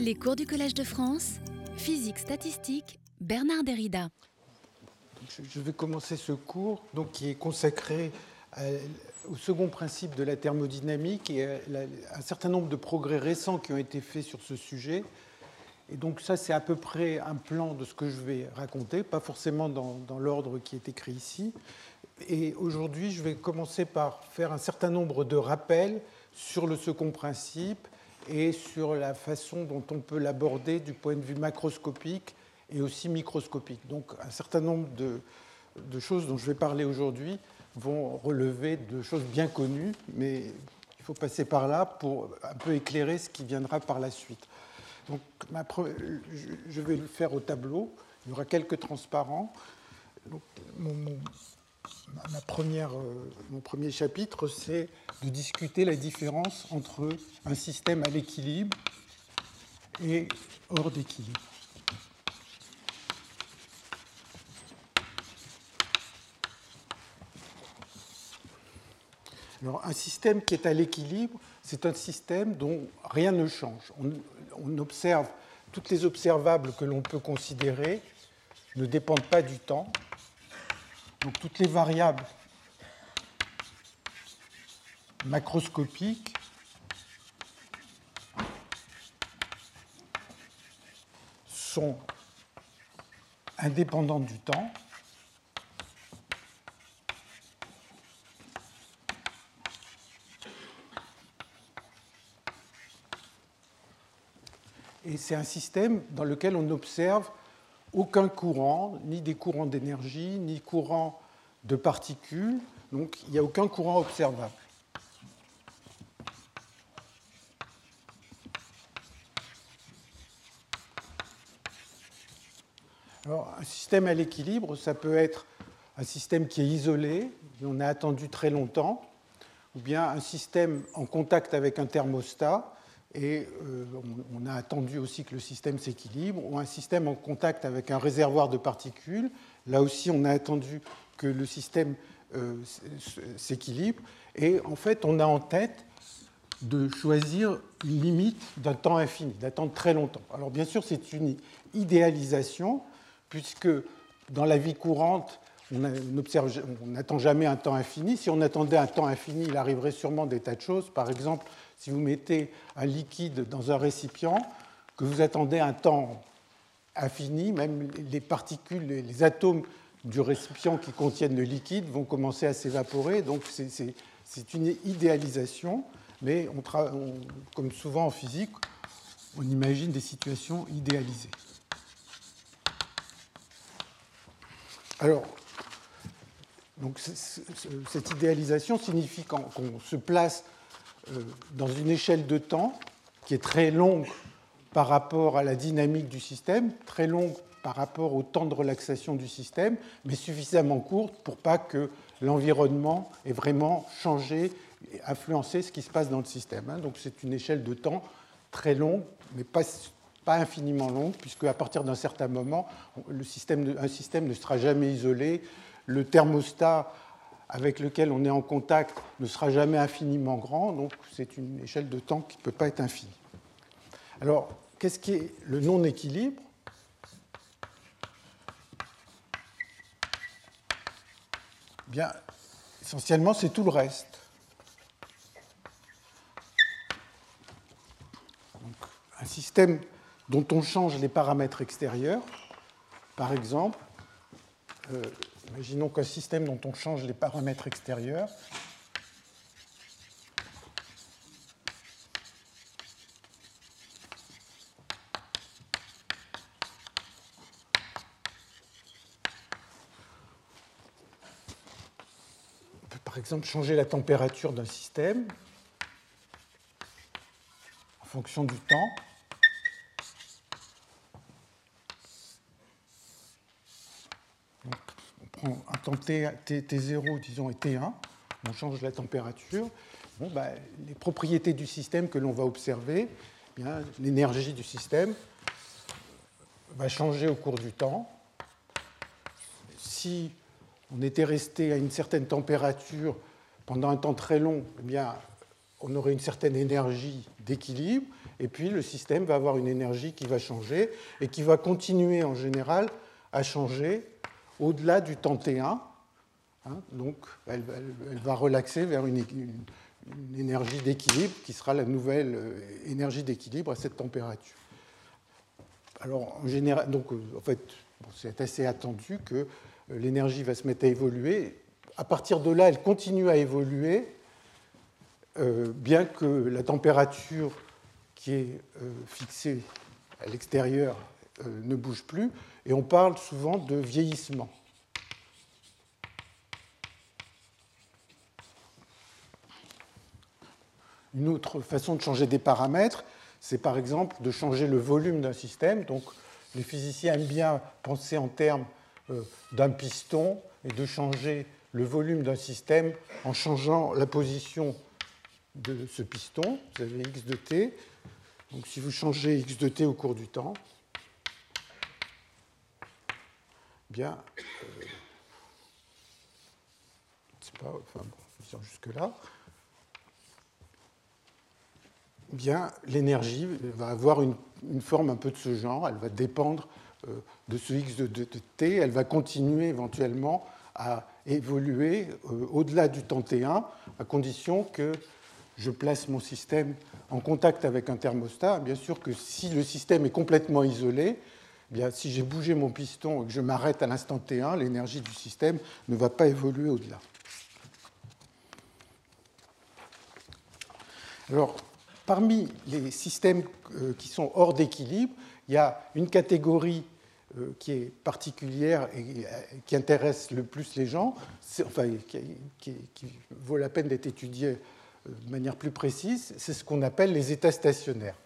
Les cours du Collège de France, physique statistique, Bernard Derrida. Je vais commencer ce cours donc, qui est consacré au second principe de la thermodynamique et à un certain nombre de progrès récents qui ont été faits sur ce sujet. Et donc ça, c'est à peu près un plan de ce que je vais raconter, pas forcément dans, dans l'ordre qui est écrit ici. Et aujourd'hui, je vais commencer par faire un certain nombre de rappels sur le second principe et sur la façon dont on peut l'aborder du point de vue macroscopique et aussi microscopique. Donc un certain nombre de, choses dont je vais parler aujourd'hui vont relever de choses bien connues, mais il faut passer par là pour un peu éclairer ce qui viendra par la suite. Donc, je vais le faire au tableau. Il y aura quelques transparents. Ma première, euh, mon premier chapitre, c'est de discuter la différence entre un système à l'équilibre et hors d'équilibre. Alors, un système qui est à l'équilibre, c'est un système dont rien ne change. On, on, observe, toutes les observables que l'on peut considérer ne dépendent pas du temps. Donc toutes les variables macroscopiques sont indépendantes du temps. Et c'est un système dans lequel on observe aucun courant, ni des courants d'énergie, ni courant de particules. Donc il n'y a aucun courant observable. Un système à l'équilibre, ça peut être un système qui est isolé, et on a attendu très longtemps, ou bien un système en contact avec un thermostat, et euh, on a attendu aussi que le système s'équilibre, ou un système en contact avec un réservoir de particules. Là aussi, on a attendu que le système euh, s'équilibre. Et en fait, on a en tête de choisir une limite d'un temps infini, d'attendre très longtemps. Alors bien sûr, c'est une idéalisation, puisque dans la vie courante, on n'attend jamais un temps infini. Si on attendait un temps infini, il arriverait sûrement des tas de choses. Par exemple, si vous mettez un liquide dans un récipient, que vous attendez un temps infini, même les particules, les atomes du récipient qui contiennent le liquide vont commencer à s'évaporer. Donc c'est une idéalisation, mais comme souvent en physique, on imagine des situations idéalisées. Alors, donc, cette idéalisation signifie qu'on se place dans une échelle de temps qui est très longue par rapport à la dynamique du système, très longue par rapport au temps de relaxation du système, mais suffisamment courte pour pas que l'environnement ait vraiment changé et influencé ce qui se passe dans le système. Hein. Donc c'est une échelle de temps très longue, mais pas, infiniment longue, puisque à partir d'un certain moment, un système ne sera jamais isolé. Le thermostat avec lequel on est en contact ne sera jamais infiniment grand, donc c'est une échelle de temps qui ne peut pas être infinie. Alors, qu'est-ce qui est le non-équilibre? Bien, essentiellement, c'est tout le reste. un système dont on change les paramètres extérieurs, par exemple, euh, Imaginons qu'un système dont on change les paramètres extérieurs peut par exemple changer la température d'un système en fonction du temps. Un temps t, 0 disons, et T1, on change la température. Bon, bah, les propriétés du système que l'on va observer, eh l'énergie du système va changer au cours du temps. Si on était resté à une certaine température pendant un temps très long, eh bien, on aurait une certaine énergie d'équilibre. et puis le système va avoir une énergie qui va changer et qui va continuer en général à changer au-delà du temps T1. Hein, elle, va relaxer vers une, énergie d'équilibre qui sera la nouvelle euh, énergie d'équilibre à cette température. Alors en général, donc euh, en fait, c'est assez attendu que euh, l'énergie va se mettre à évoluer. À partir de là, elle continue à évoluer, bien que la température qui est fixée à l'extérieur ne bouge plus, et on parle souvent de vieillissement. Une autre façon de changer des paramètres, c'est par exemple de changer le volume d'un système. Donc les physiciens aiment bien penser en termes euh, d'un piston et de changer le volume d'un système en changeant la position de ce piston. Vous avez x de t. Donc si vous changez x de t au cours du temps, bien, euh, c'est pas, enfin bon, jusque là. bien l'énergie va avoir une, forme un peu de ce genre, elle va dépendre euh, de ce x de, t, elle va continuer éventuellement à évoluer euh, au-delà du temps T1, à condition que je place mon système en contact avec un thermostat. Bien sûr que si le système est complètement isolé, eh bien, si j'ai bougé mon piston et que je m'arrête à l'instant T1, l'énergie du système ne va pas évoluer au-delà. Alors, Parmi les systèmes euh, qui sont hors d'équilibre, il y a une catégorie euh, qui est particulière et euh, qui intéresse le plus les gens, enfin, qui, vaut la peine d'être étudiée de manière plus précise, c'est ce qu'on appelle les états stationnaires.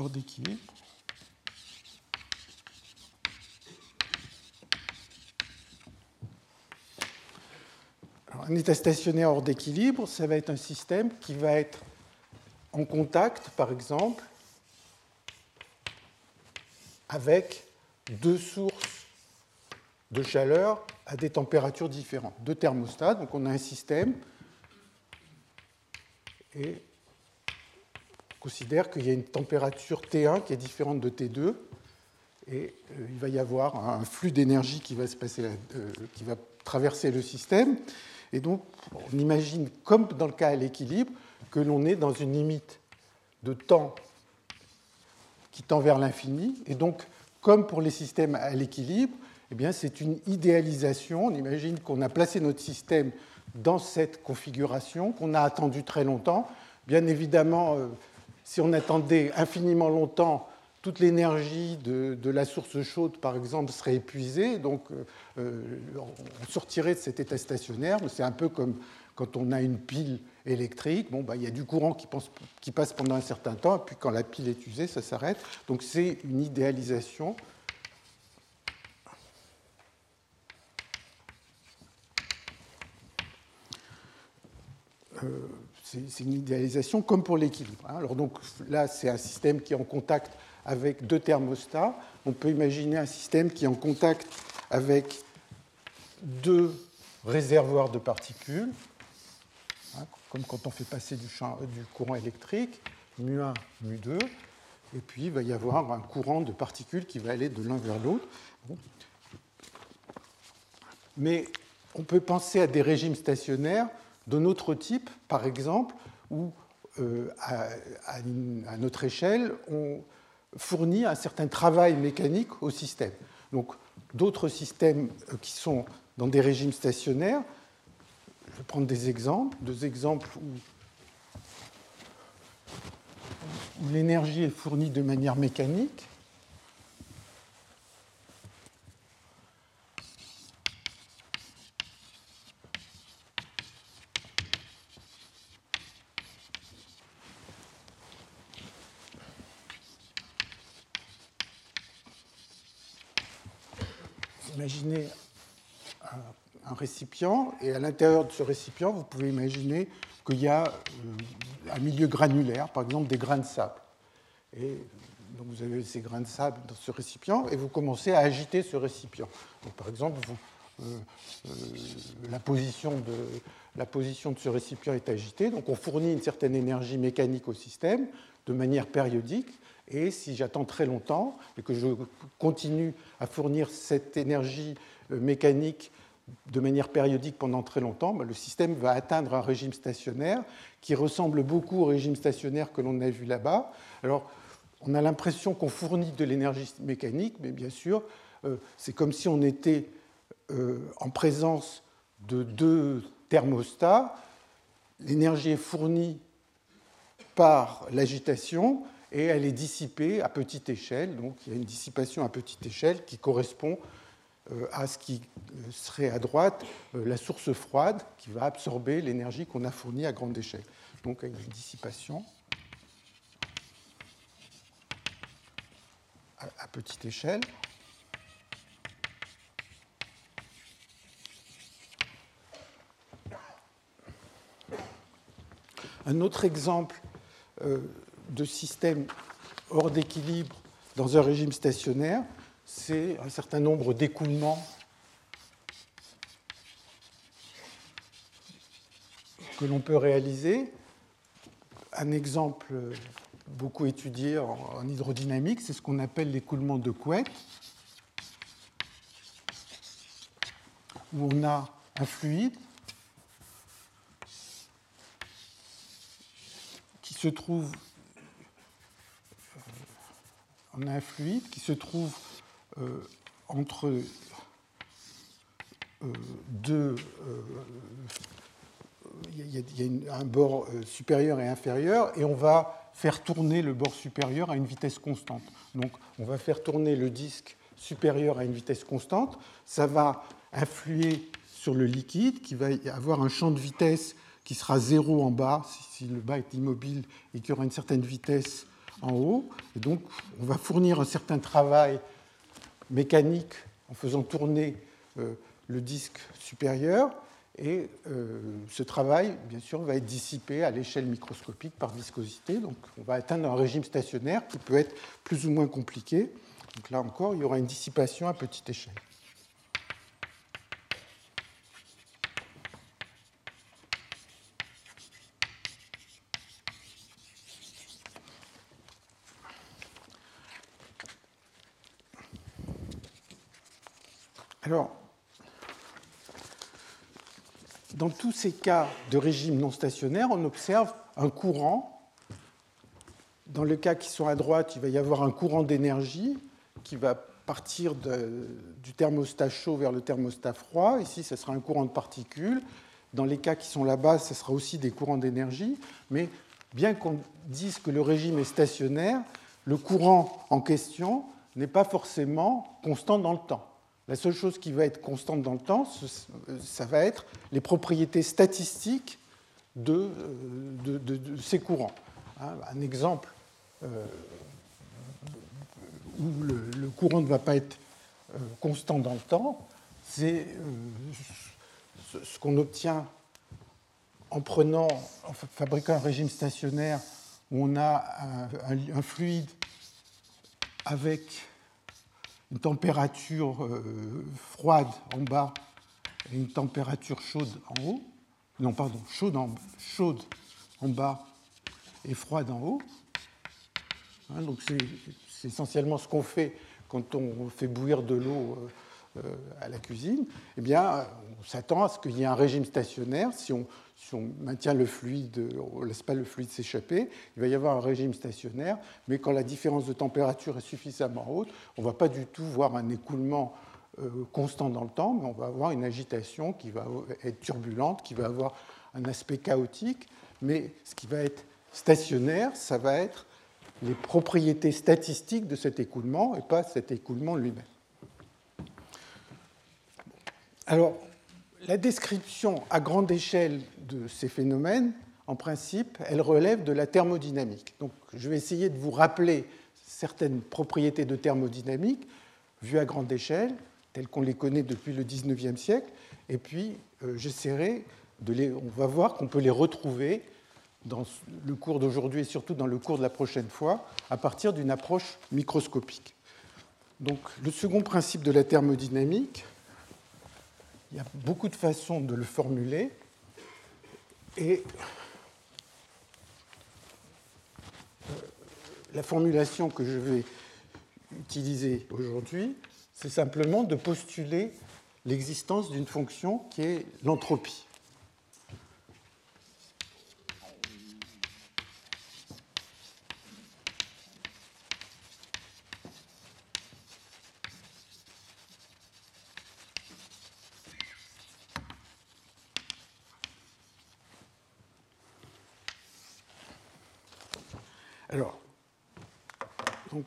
Hors d'équilibre. un état stationnaire hors d'équilibre, ça va être un système qui va être en contact, par exemple, avec deux sources de chaleur à des températures différentes, deux thermostats. Donc on a un système et considère qu'il y a une température T1 qui est différente de T2 et euh, il va y avoir un flux d'énergie qui va se passer, euh, qui va traverser le système. Et donc, on imagine, comme dans le cas à l'équilibre, que l'on est dans une limite de temps qui tend vers l'infini. Et donc, comme pour les systèmes à l'équilibre, eh bien, c'est une idéalisation. On imagine qu'on a placé notre système dans cette configuration, qu'on a attendu très longtemps. Bien évidemment, euh, si on attendait infiniment longtemps, toute l'énergie de, la source chaude, par exemple, serait épuisée, donc euh, euh, on sortirait de cet état stationnaire. C'est un peu comme quand on a une pile électrique, bon, bah, il y a du courant qui, passe pendant un certain temps, puis quand la pile est usée, ça s'arrête. Donc c'est une idéalisation. Euh, c'est une idéalisation comme pour l'équilibre. Hein. Alors donc là, c'est un système qui est en contact avec deux thermostats. On peut imaginer un système qui est en contact avec deux réservoirs de particules, hein, comme quand on fait passer du, du courant électrique, mu1, mu2, et puis il va y avoir un courant de particules qui va aller de l'un vers l'autre. Mais on peut penser à des régimes stationnaires de notre type, par exemple, où euh, à, notre échelle, on fournit un certain travail mécanique au système. Donc d'autres systèmes euh, qui sont dans des régimes stationnaires, je vais prendre des exemples, deux exemples où l'énergie est fournie de manière mécanique. imaginez un, et à l'intérieur de ce récipient, vous pouvez imaginer qu'il y a euh, un milieu granulaire, par exemple des grains de sable. Et Donc vous avez ces grains de sable dans ce récipient et vous commencez à agiter ce récipient. par exemple, euh, euh, la, position de, ce récipient est agitée, donc on fournit une certaine énergie mécanique au système de manière périodique. Et si j'attends très longtemps et que je continue à fournir cette énergie mécanique de manière périodique pendant très longtemps, le système va atteindre un régime stationnaire qui ressemble beaucoup au régime stationnaire que l'on a vu là-bas. Alors, on a l'impression qu'on fournit de l'énergie mécanique, mais bien sûr, euh, c'est comme si on était euh, en présence de deux thermostats. L'énergie est fournie par l'agitation et elle est dissipée à petite échelle. Donc il y a une dissipation à petite échelle qui correspond à ce qui serait à droite la source froide qui va absorber l'énergie qu'on a fournie à grande échelle. Donc il y a une dissipation. à petite échelle. Un autre exemple euh, de système hors d'équilibre dans un régime stationnaire, c'est un certain nombre d'écoulements que l'on peut réaliser. Un exemple beaucoup étudié en hydrodynamique, c'est ce qu'on appelle l'écoulement de couette, où on a un fluide qui se trouve euh, on a un fluide qui se trouve euh, entre euh, deux. Il y, a un bord supérieur et inférieur, et on va faire tourner le bord supérieur à une vitesse constante. Donc on va faire tourner le disque supérieur à une vitesse constante, ça va influer sur le liquide qui va avoir un champ de vitesse qui sera zéro en bas si le bas est immobile et qu'il y aura une certaine vitesse en haut. Et donc on va fournir un certain travail mécanique en faisant tourner euh, le disque supérieur et euh, ce travail, bien sûr, va être dissipé à l'échelle microscopique par viscosité. Donc on va atteindre un régime stationnaire qui peut être plus ou moins compliqué. Donc là encore, il y aura une dissipation à petite échelle. Alors, dans tous ces cas de régime non stationnaire, on observe un courant. Dans les cas qui sont à droite, il va y avoir un courant d'énergie qui va partir du thermostat chaud vers le thermostat froid. Ici, ce sera un courant de particules. Dans les cas qui sont là-bas, ce sera aussi des courants d'énergie. Mais bien qu'on dise que le régime est stationnaire, le courant en question n'est pas forcément constant dans le temps. La seule chose qui va être constante dans le temps, ça va être les propriétés statistiques de, euh, ces courants. Hein, un exemple euh, où le, courant ne va pas être euh, constant dans le temps, c'est ce qu'on obtient en prenant, en fabriquant un régime stationnaire où on a un fluide avec une température euh, froide en bas et une température chaude en haut. Non, pardon, chaude en, chaude en bas et froide en haut. Hein, donc c'est essentiellement ce qu'on fait quand on fait bouillir de l'eau euh, à la cuisine. Eh bien, on s'attend à ce qu'il y ait un régime stationnaire. Si on, si on maintient le fluide, on ne laisse pas le fluide s'échapper, il va y avoir un régime stationnaire, mais quand la différence de température est suffisamment haute, on ne va pas du tout voir un écoulement euh, constant dans le temps, mais on va avoir une agitation qui va être turbulente, qui va avoir un aspect chaotique, mais ce qui va être stationnaire, ça va être les propriétés statistiques de cet écoulement et pas cet écoulement lui-même. Alors, la description à grande échelle de ces phénomènes, en principe, elle relève de la thermodynamique. Donc, je vais essayer de vous rappeler certaines propriétés de thermodynamique vues à grande échelle, telles qu'on les connaît depuis le XIXe siècle, et puis euh, j'essaierai de les. On va voir qu'on peut les retrouver dans le cours d'aujourd'hui et surtout dans le cours de la prochaine fois, à partir d'une approche microscopique. Donc le second principe de la thermodynamique, il y a beaucoup de façons de le formuler, et euh, la formulation que je vais utiliser aujourd'hui, c'est simplement de postuler l'existence d'une fonction qui est l'entropie. Alors, donc,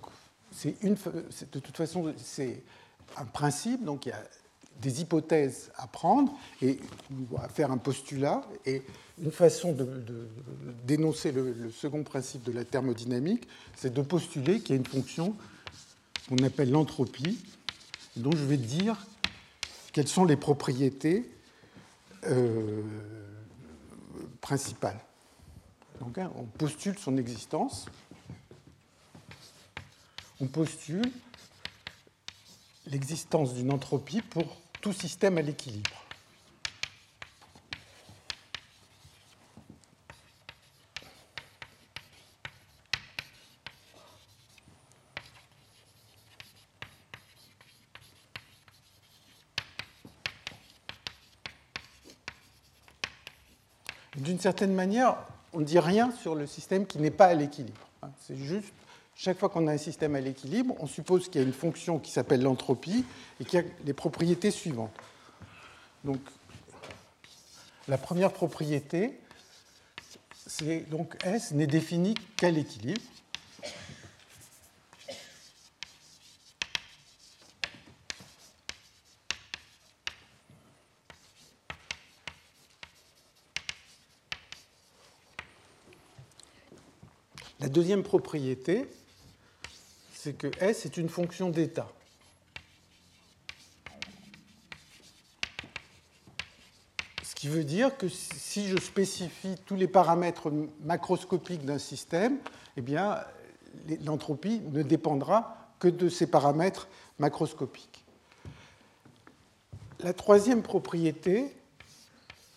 c'est une, de toute façon, c'est un principe, donc il y a des hypothèses à prendre et à faire un postulat. Et une façon de, dénoncer le, second principe de la thermodynamique, c'est de postuler qu'il y a une fonction qu'on appelle l'entropie, dont je vais dire quelles sont les propriétés euh, principales. Donc, hein, on postule son existence. On postule l'existence d'une entropie pour tout système à l'équilibre. D'une certaine manière, on ne dit rien sur le système qui n'est pas à l'équilibre. C'est juste, chaque fois qu'on a un système à l'équilibre, on suppose qu'il y a une fonction qui s'appelle l'entropie et qui a les propriétés suivantes. Donc, la première propriété, c'est donc S n'est défini qu'à l'équilibre. La deuxième propriété, c'est que S est une fonction d'état. Ce qui veut dire que si je spécifie tous les paramètres macroscopiques d'un système, eh bien, l'entropie ne dépendra que de ces paramètres macroscopiques. La troisième propriété,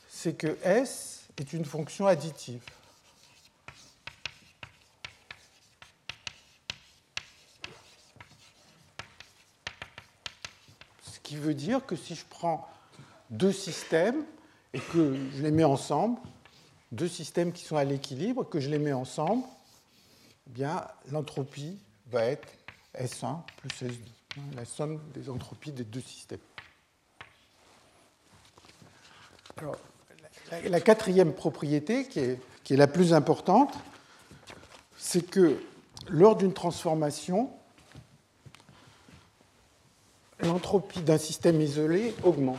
c'est que S est une fonction additive. Qui veut dire que si je prends deux systèmes et que je les mets ensemble, deux systèmes qui sont à l'équilibre, que je les mets ensemble, eh bien l'entropie va être S1 plus S2, hein, la somme des entropies des deux systèmes. La, quatrième propriété, qui est la plus importante, c'est que lors d'une transformation, l'entropie d'un système isolé augmente.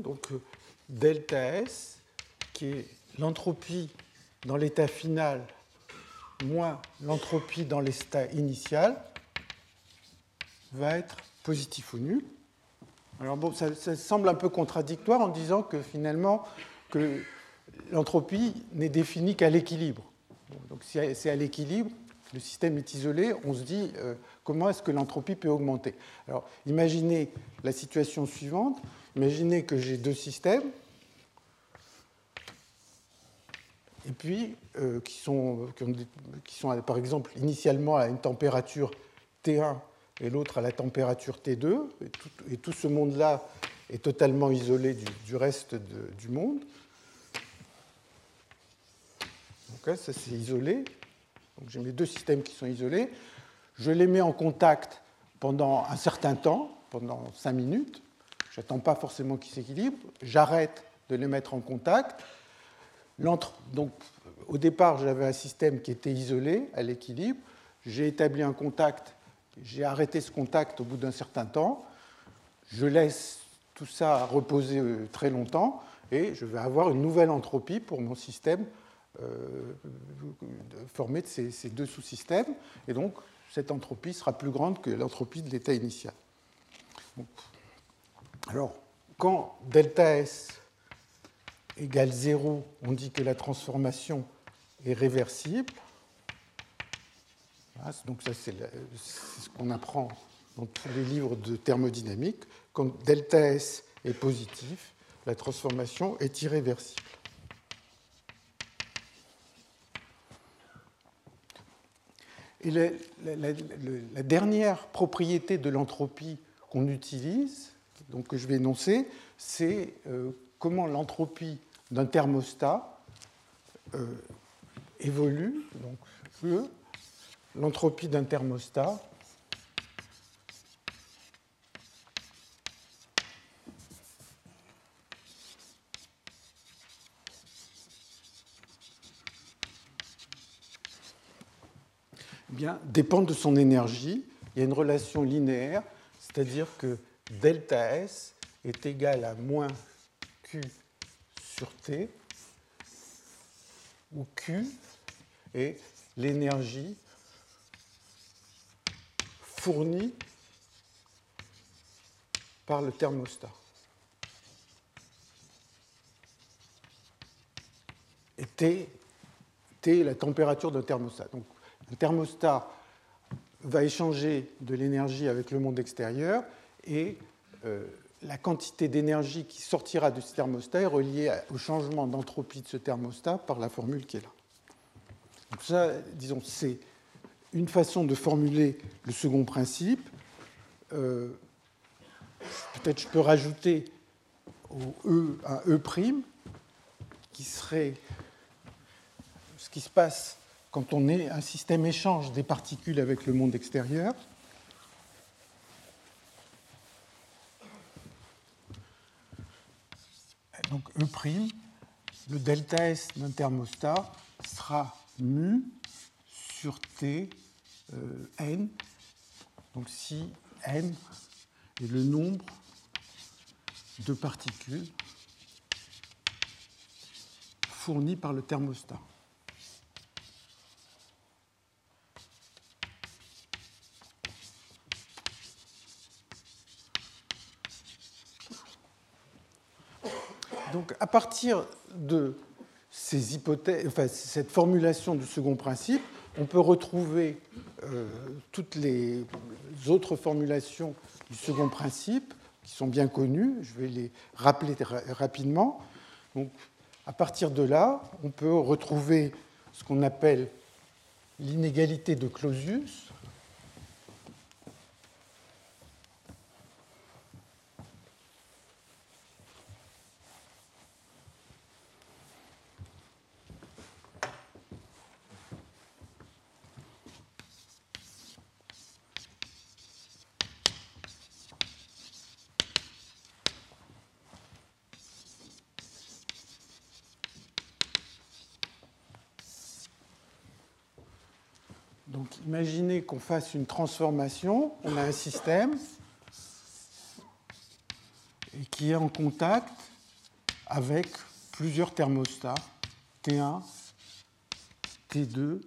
donc euh, delta S, qui est l'entropie dans l'état final moins l'entropie dans l'état initial, va être positif ou nul. Alors bon, ça, semble un peu contradictoire en disant que finalement que l'entropie n'est définie qu'à l'équilibre. donc si c'est à l'équilibre, le système est isolé, on se dit euh, comment est-ce que l'entropie peut augmenter? Alors imaginez la situation suivante. Imaginez que j'ai deux systèmes, et puis euh, qui, sont, qui, sont, par exemple initialement à une température T1 et l'autre à la température T2, et tout, ce monde-là est totalement isolé du, reste du monde. Donc ça c'est isolé. Donc j'ai mes deux systèmes qui sont isolés. Je les mets en contact pendant un certain temps, pendant 5 minutes. Je n'attends pas forcément qu'ils s'équilibrent. J'arrête de les mettre en contact. Donc, au départ, j'avais un système qui était isolé à l'équilibre. J'ai établi un contact, j'ai arrêté ce contact au bout d'un certain temps. Je laisse tout ça reposer euh, très longtemps et je vais avoir une nouvelle entropie pour mon système euh, formé de ces, deux sous-systèmes. Et donc, cette entropie sera plus grande que l'entropie de l'état initial. Alors, quand delta S égale 0, on dit que la transformation est réversible. donc ça, c'est ce qu'on apprend dans tous les livres de thermodynamique. Quand delta S est positif, la transformation est irréversible. Et la, dernière propriété de l'entropie qu'on utilise, donc que je vais énoncer, c'est euh, comment l'entropie d'un thermostat euh, évolue. Donc, l'entropie d'un thermostat dépend de son énergie. Il y a une relation linéaire, c'est-à-dire que delta S est égal à moins Q sur T, où Q est l'énergie fournie par le thermostat. Et T, T est la température d'un thermostat. Donc, le thermostat va échanger de l'énergie avec le monde extérieur et euh, la quantité d'énergie qui sortira de ce thermostat est reliée au changement d'entropie de ce thermostat par la formule qui est là. Donc ça, disons, c'est une façon de formuler le second principe. Euh, peut-être je peux rajouter au E un E' qui serait ce qui se passe quand on est un système échange des particules avec le monde extérieur. Donc E', le delta S d'un thermostat sera mu sur T euh, n, donc si n est le nombre de particules fournies par le thermostat. Donc, à partir de ces hypothèses, cette formulation du second principe, on peut retrouver euh, toutes les autres formulations du second principe qui sont bien connues. Je vais les rappeler rapidement. Donc, à partir de là, on peut retrouver ce qu'on appelle l'inégalité de Clausius, imaginez qu'on fasse une transformation, on a un système qui est en contact avec plusieurs thermostats, T1, T2,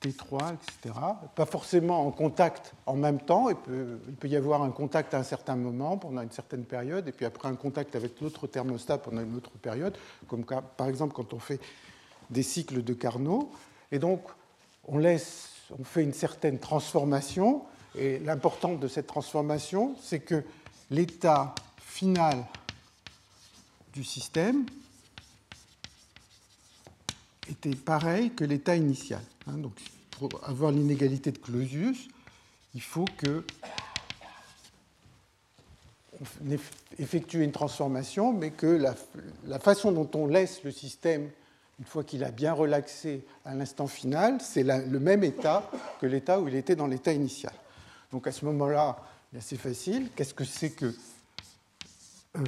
T3, etc. Pas forcément en contact en même temps, il peut, il peut, y avoir un contact à un certain moment, pendant une certaine période, et puis après un contact avec l'autre thermostat pendant une autre période, comme par exemple quand on fait des cycles de Carnot. Et donc, on, fait une certaine transformation, et l'important de cette transformation, c'est que l'état final du système était pareil que l'état initial. Hein. donc, pour avoir l'inégalité de Clausius, il faut que on effectue une transformation, mais que la, façon dont on laisse le système une fois qu'il a bien relaxé à l'instant final, c'est le même état que l'état où il était dans l'état initial. Donc à ce moment-là, c'est facile. Qu'est-ce que c'est que euh,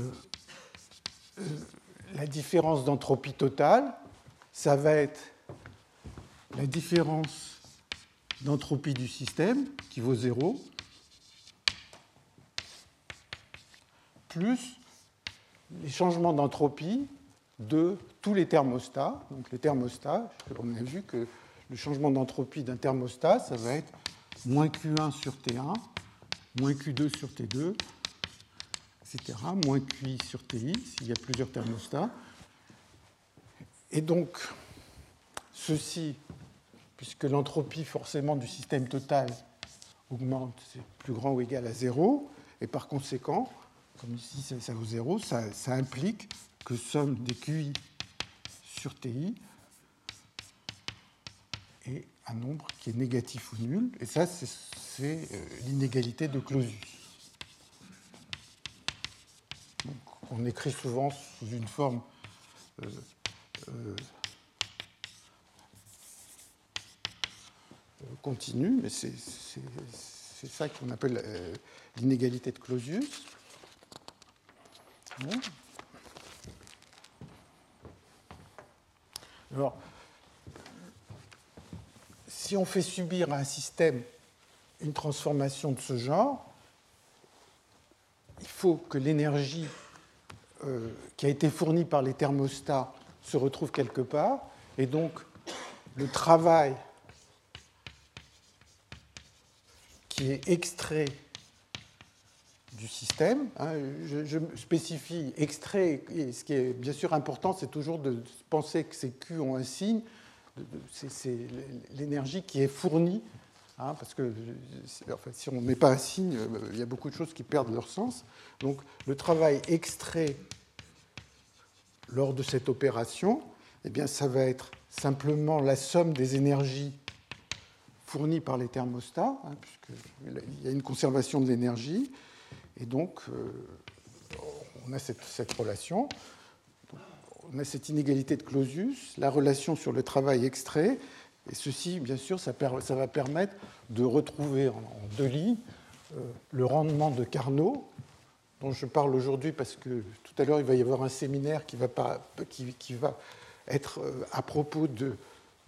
euh, la différence d'entropie totale? Ça va être la différence d'entropie du système qui vaut 0 plus les changements d'entropie de tous les thermostats. Donc les thermostats, on a vu que le changement d'entropie d'un thermostat, ça va être moins Q1 sur T1, moins Q2 sur T2, etc., moins QI sur TI, s'il y a plusieurs thermostats. Et donc, ceci, puisque l'entropie forcément du système total augmente, c'est plus grand ou égal à 0, et par conséquent, comme ici ça vaut 0, ça, ça implique que somme des QI sur TI est un nombre qui est négatif ou nul, et ça c'est euh, l'inégalité de Clausius. on écrit souvent sous une forme euh, euh, continue, mais c'est ça qu'on appelle l'inégalité de Clausius. Alors, si on fait subir à un système une transformation de ce genre, il faut que l'énergie euh, qui a été fournie par les thermostats se retrouve quelque part, et donc le travail qui est extrait du système. Hein. je, spécifie extrait, et ce qui est bien sûr important, c'est toujours de penser que ces Q ont un signe, c'est l'énergie qui est fournie, hein, parce que si on ne met pas un signe, il y a beaucoup de choses qui perdent leur sens. Donc le travail extrait lors de cette opération, eh bien, ça va être simplement la somme des énergies fournies par les thermostats, hein, puisqu'il y a une conservation de l'énergie, et donc, euh, on a cette, relation, on a cette inégalité de Clausius, la relation sur le travail extrait, et ceci, bien sûr, ça, va permettre de retrouver en, deux lignes euh, le rendement de Carnot, dont je parle aujourd'hui parce que tout à l'heure, il va y avoir un séminaire qui va, être euh, à propos de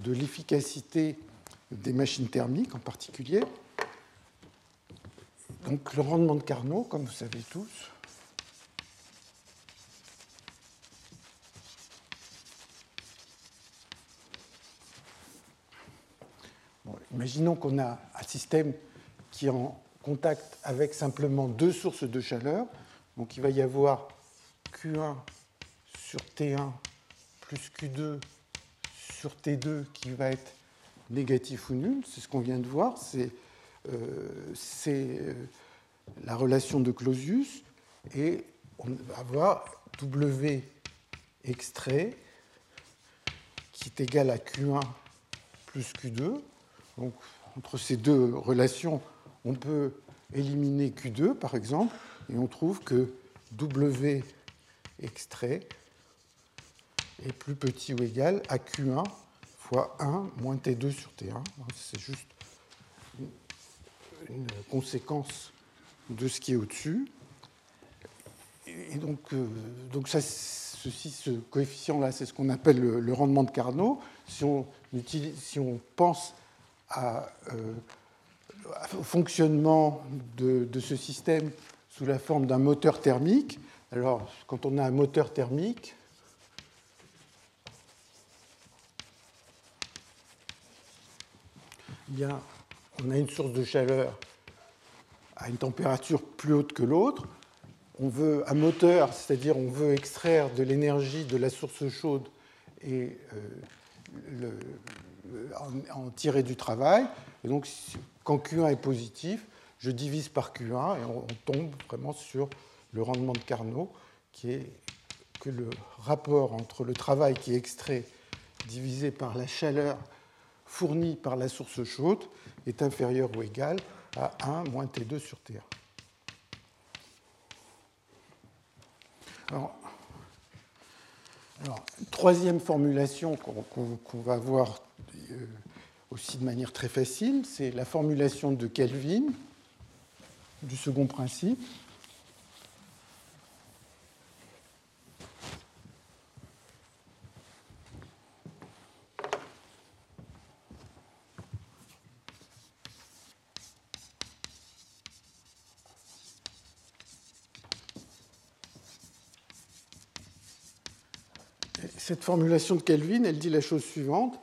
l'efficacité des machines thermiques en particulier. Donc le rendement de Carnot, comme vous savez tous, imaginons qu'on a un système qui est en contact avec simplement deux sources de chaleur. Donc il va y avoir Q1 sur T1 plus Q2 sur T2 qui va être négatif ou nul. C'est ce qu'on vient de voir. C'est c'est euh, la relation de Clausius et on va avoir W extrait qui est égal à Q1 plus Q2. Donc, entre ces deux relations, on peut éliminer Q2, par exemple, et on trouve que W extrait est plus petit ou égal à Q1 fois 1 moins T2 sur T1. C'est juste une conséquence de ce qui est au-dessus. Et donc, euh, donc ceci, ce coefficient-là, c'est ce qu'on appelle le, rendement de Carnot. Si on, si on pense euh, au fonctionnement de, de, ce système sous la forme d'un moteur thermique, alors quand on a un moteur thermique, a on a une source de chaleur à une température plus haute que l'autre. On veut un moteur, c'est-à-dire on veut extraire de l'énergie de la source chaude et euh, en, tirer du travail. Et donc, quand Q1 est positif, je divise par Q1 et on, tombe vraiment sur le rendement de Carnot, qui est que le rapport entre le travail qui est extrait divisé par la chaleur fournie par la source chaude est inférieur ou égal à 1 moins T2 sur T1. Alors, troisième formulation qu'on va voir euh, aussi de manière très facile, c'est la formulation de Kelvin. du second principe. Cette formulation de Kelvin, elle dit la chose suivante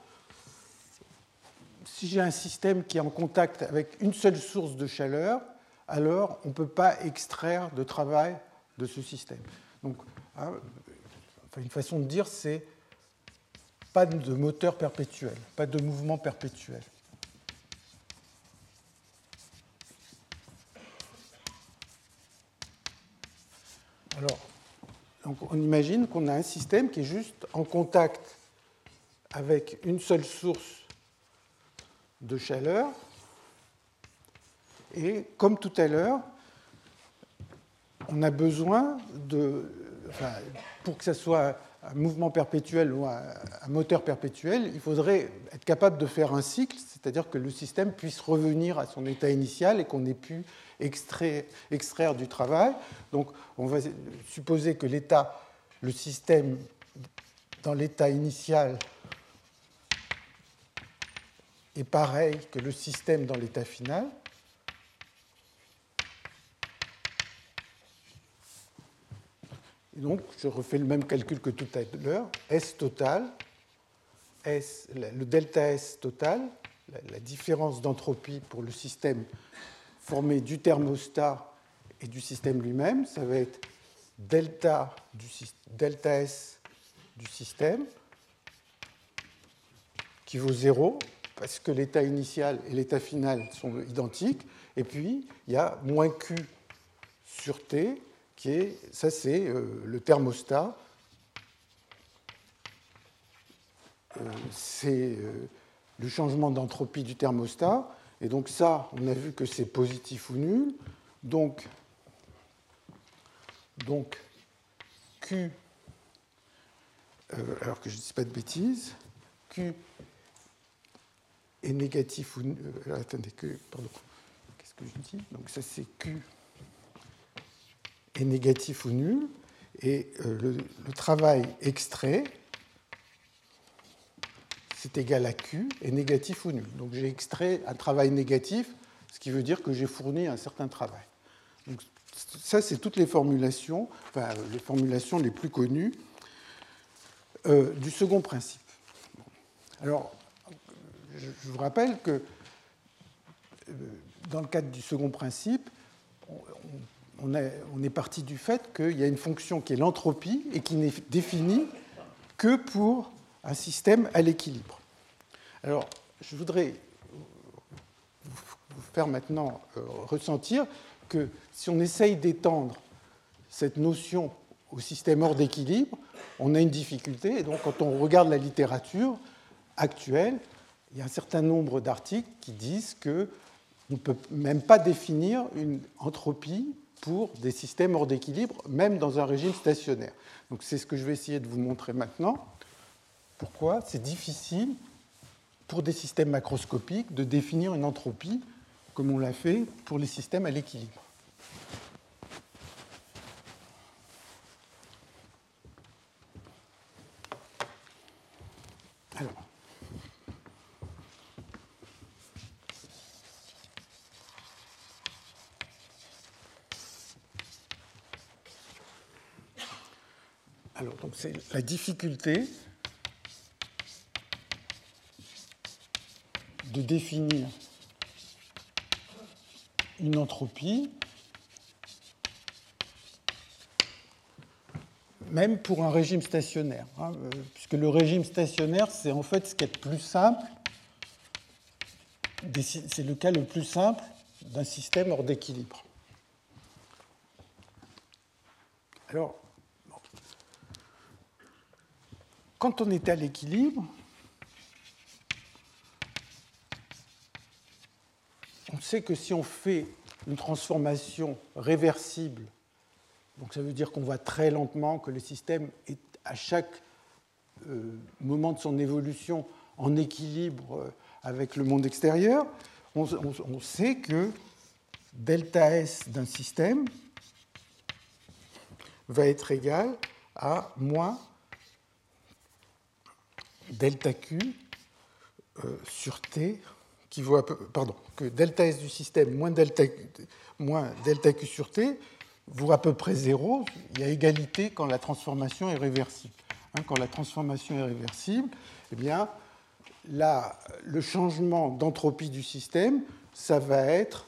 si j'ai un système qui est en contact avec une seule source de chaleur, alors on ne peut pas extraire de travail de ce système. Donc, hein, une façon de dire, c'est pas de moteur perpétuel, pas de mouvement perpétuel. Alors, on imagine qu'on a un système qui est juste en contact avec une seule source de chaleur. Et comme tout à l'heure, on a besoin de, pour que ce soit un mouvement perpétuel ou un, moteur perpétuel, il faudrait être capable de faire un cycle, c'est-à-dire que le système puisse revenir à son état initial et qu'on ait pu extraire, extraire du travail. Donc on va supposer que l'état, le système dans l'état initial est pareil que le système dans l'état final. Donc, je refais le même calcul que tout à l'heure. S total, le delta S total, la, différence d'entropie pour le système formé du thermostat et du système lui-même, ça va être delta, du, delta S du système qui vaut 0 parce que l'état initial et l'état final sont identiques. Et puis, il y a moins Q sur T, ça c'est euh, le thermostat. Euh, c'est euh, le changement d'entropie du thermostat. Et donc ça, on a vu que c'est positif ou nul. Donc, donc Q, alors que je ne dis pas de bêtises, Q est négatif ou euh, attendez que pardon qu'est-ce que je dis? Donc ça c'est Q est négatif ou nul et euh, le, travail extrait c'est égal à Q est négatif ou nul. Donc j'ai extrait un travail négatif ce qui veut dire que j'ai fourni un certain travail. Donc ça c'est toutes les formulations enfin les formulations les plus connues euh, du second principe. Alors je vous rappelle que euh, dans le cadre du second principe, on est, parti du fait qu'il y a une fonction qui est l'entropie et qui n'est définie que pour un système à l'équilibre. Alors, je voudrais vous faire maintenant euh, ressentir que si on essaye d'étendre cette notion au système hors d'équilibre, on a une difficulté. Et donc, quand on regarde la littérature actuelle, il y a un certain nombre d'articles qui disent qu'on ne peut même pas définir une entropie pour des systèmes hors d'équilibre, même dans un régime stationnaire. Donc c'est ce que je vais essayer de vous montrer maintenant. Pourquoi c'est difficile pour des systèmes macroscopiques de définir une entropie comme on l'a fait pour les systèmes à l'équilibre. Alors, Alors, donc c'est la difficulté de définir une entropie, même pour un régime stationnaire, hein, euh, puisque le régime stationnaire, c'est en fait ce qui est le plus simple, c'est le cas le plus simple d'un système hors d'équilibre. Alors, Quand on est à l'équilibre, on sait que si on fait une transformation réversible, donc ça veut dire qu'on va très lentement, que le système est à chaque euh, moment de son évolution en équilibre euh, avec le monde extérieur, on, sait que delta S d'un système va être égal à moins delta Q euh, sur T qui vaut pardon, que delta S du système moins delta, Q sur T vaut à peu près zéro. Il y a égalité quand la transformation est réversible. Hein, quand la transformation est réversible, eh bien, le changement d'entropie du système, ça va être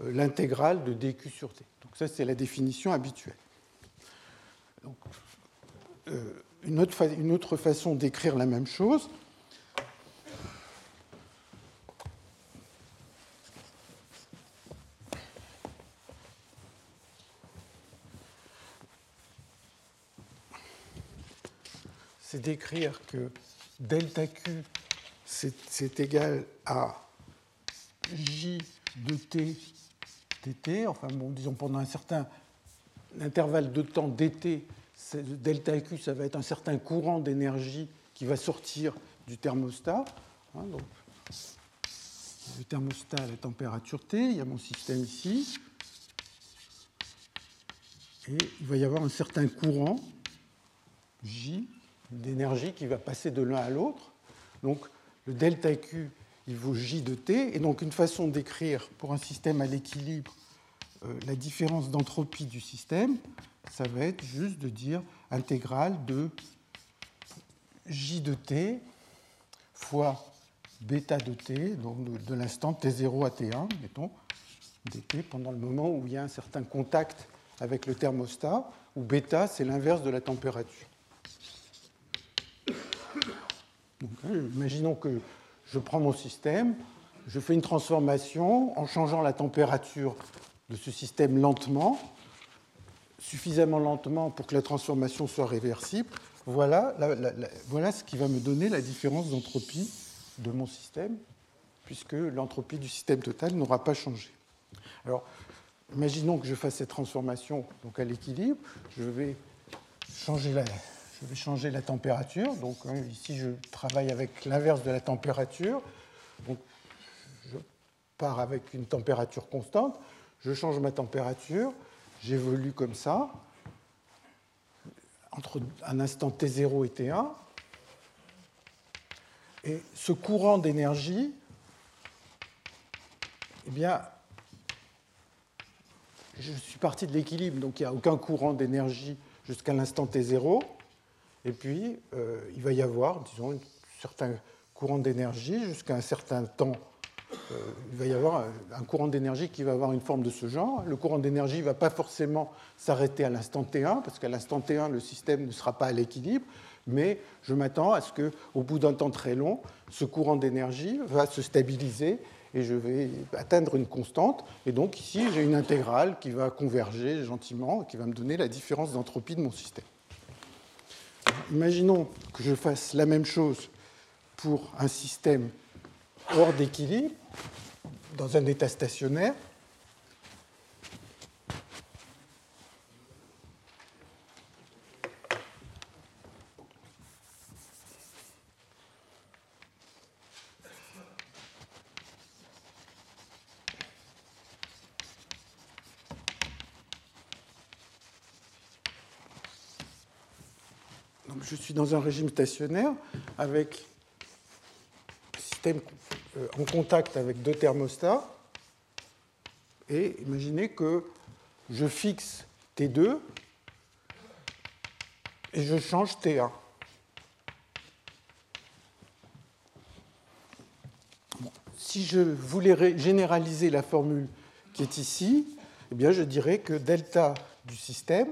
euh, l'intégrale de dq sur t. Donc ça, c'est la définition habituelle. Euh, une, autre façon d'écrire la même chose, c'est d'écrire que delta Q, c'est égal à J de T dt, enfin bon, disons pendant un certain intervalle de temps dt, delta Q, ça va être un certain courant d'énergie qui va sortir du thermostat. Hein, le thermostat à la température T, il y a mon système ici, et il va y avoir un certain courant J d'énergie qui va passer de l'un à l'autre. Donc le delta Q, il vaut J de T. Et donc une façon d'écrire pour un système à l'équilibre euh, la différence d'entropie du système, ça va être juste de dire intégrale de J de T fois bêta de T, donc de, l'instant T0 à T1, mettons, dt, pendant le moment où il y a un certain contact avec le thermostat, où bêta, c'est l'inverse de la température. Hein, imaginons que je prends mon système, je fais une transformation en changeant la température de ce système lentement, suffisamment lentement pour que la transformation soit réversible. Voilà, voilà ce qui va me donner la différence d'entropie de mon système, puisque l'entropie du système total n'aura pas changé. Alors, imaginons que je fasse cette transformation donc à l'équilibre. Je vais changer la, je vais changer la température. Donc hein, ici, je travaille avec l'inverse de la température. Donc, je pars avec une température constante. Je change ma température. J'évolue comme ça entre un instant T0 et T1. Et ce courant d'énergie, eh bien, je suis parti de l'équilibre, donc il n'y a aucun courant d'énergie jusqu'à l'instant T0. Et puis, euh, il va y avoir, disons, un certain courant d'énergie jusqu'à un certain temps. Euh, il va y avoir un courant d'énergie qui va avoir une forme de ce genre. Le courant d'énergie ne va pas forcément s'arrêter à l'instant T1, parce qu'à l'instant T1, le système ne sera pas à l'équilibre, mais je m'attends à ce qu'au bout d'un temps très long, ce courant d'énergie va se stabiliser et je vais atteindre une constante. Et donc ici, j'ai une intégrale qui va converger gentiment, qui va me donner la différence d'entropie de mon système. Imaginons que je fasse la même chose pour un système hors d'équilibre, dans un état stationnaire. je suis dans un régime stationnaire avec euh, en contact avec deux thermostats. Et imaginez que je fixe T2 et je change T1. si je voulais généraliser la formule qui est ici, eh bien je dirais que delta du système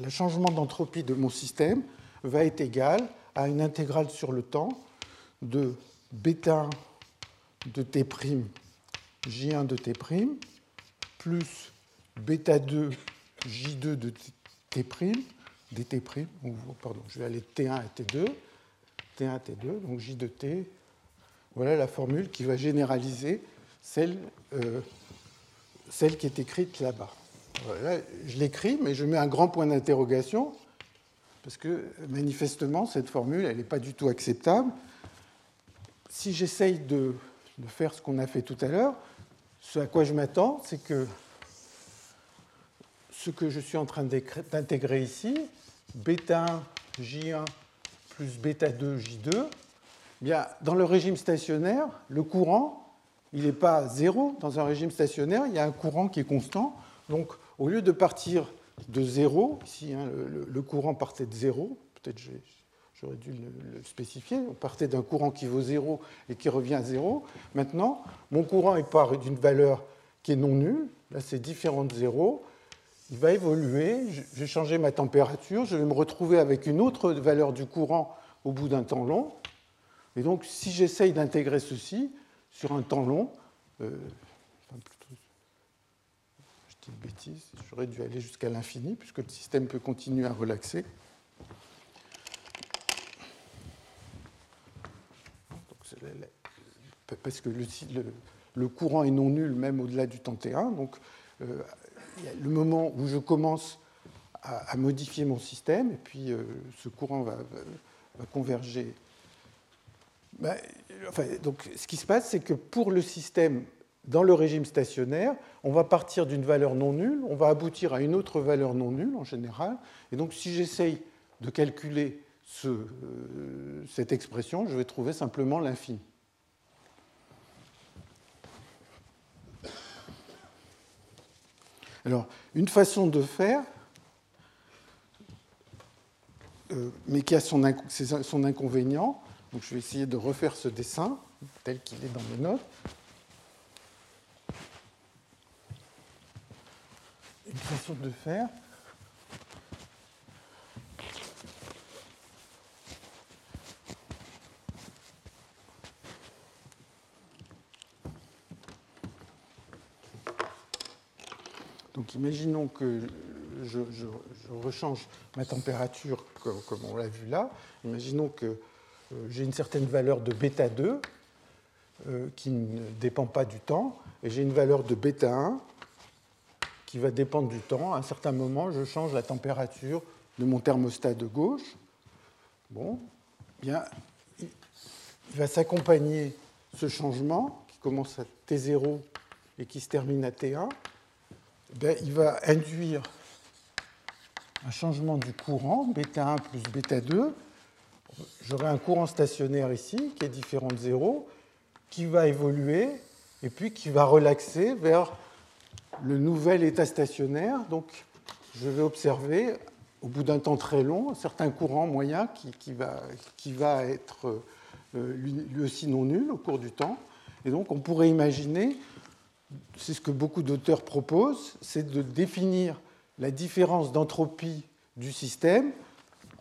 le changement d'entropie de mon système va être égal à une intégrale sur le temps de bêta de t' j1 de t' plus bêta 2 j2 de t' dt', pardon, je vais aller T1 à T2, T1 à T2, donc J de T. Voilà la formule qui va généraliser celle, euh, celle qui est écrite là-bas je l'écris, mais je mets un grand point d'interrogation, parce que manifestement, cette formule, elle n'est pas du tout acceptable. Si j'essaye de, faire ce qu'on a fait tout à l'heure, ce à quoi je m'attends, c'est que ce que je suis en train d'intégrer ici, bêta 1 J1 plus bêta 2 J2, bien, dans le régime stationnaire, le courant, il n'est pas zéro. Dans un régime stationnaire, il y a un courant qui est constant. Donc, au lieu de partir de zéro, ici hein, le, courant partait de zéro, peut-être j'aurais dû le, spécifier, on partait d'un courant qui vaut zéro et qui revient à zéro. Maintenant, mon courant il part d'une valeur qui est non nulle, là c'est différent de zéro, il va évoluer, je vais changer ma température, je vais me retrouver avec une autre valeur du courant au bout d'un temps long. Et donc, si j'essaye d'intégrer ceci sur un temps long, euh, une bêtise, j'aurais dû aller jusqu'à l'infini, puisque le système peut continuer à relaxer. parce que le, courant est non nul même au-delà du temps T1. Donc, euh, le moment où je commence à, modifier mon système, et puis euh, ce courant va, converger. Ben, donc, ce qui se passe, c'est que pour le système dans le régime stationnaire, on va partir d'une valeur non nulle, on va aboutir à une autre valeur non nulle en général. Et donc, si j'essaye de calculer euh, cette expression, je vais trouver simplement l'infini. Alors, une façon de faire, euh, mais qui a son, inconvénient, donc je vais essayer de refaire ce dessin tel qu'il est dans mes notes. De faire, Donc imaginons que je, rechange ma température comme, on l'a vu là. Imaginons que euh, j'ai une certaine valeur de bêta 2 euh, qui ne dépend pas du temps, et j'ai une valeur de bêta 1 qui va dépendre du temps. À un certain moment, je change la température de mon thermostat de gauche. Bon, bien, il va s'accompagner ce changement qui commence à T0 et qui se termine à T1 ben, il va induire un changement du courant, bêta 1 plus bêta 2. J'aurai un courant stationnaire ici, qui est différent de 0, qui va évoluer et puis qui va relaxer vers le nouvel état stationnaire. Donc, je vais observer, au bout d'un temps très long, un certain courant moyen qui, va, qui va, être euh, lui aussi non nul au cours du temps. Et donc, on pourrait imaginer c'est ce que beaucoup d'auteurs proposent, c'est de définir la différence d'entropie du système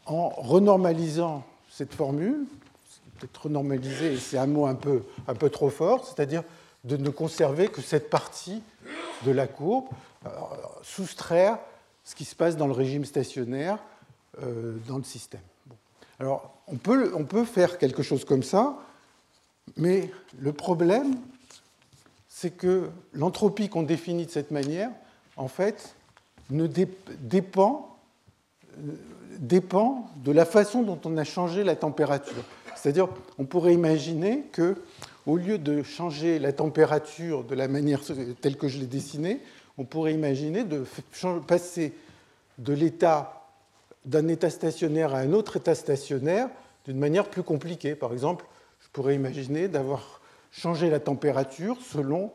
en renormalisant cette formule, peut-être renormaliser, c'est un mot un peu, un peu trop fort, c'est-à-dire de ne conserver que cette partie de la courbe, euh, soustraire ce qui se passe dans le régime stationnaire euh, dans le système. Alors, on peut, on peut faire quelque chose comme ça, mais le problème, c'est que l'entropie qu'on définit de cette manière, en fait, ne dépend, euh, dépend de la façon dont on a changé la température. C'est-à-dire, on pourrait imaginer que, au lieu de changer la température de la manière telle que je l'ai dessinée, on pourrait imaginer de passer de l'état d'un état stationnaire à un autre état stationnaire d'une manière plus compliquée. Par exemple, je pourrais imaginer d'avoir changer la température selon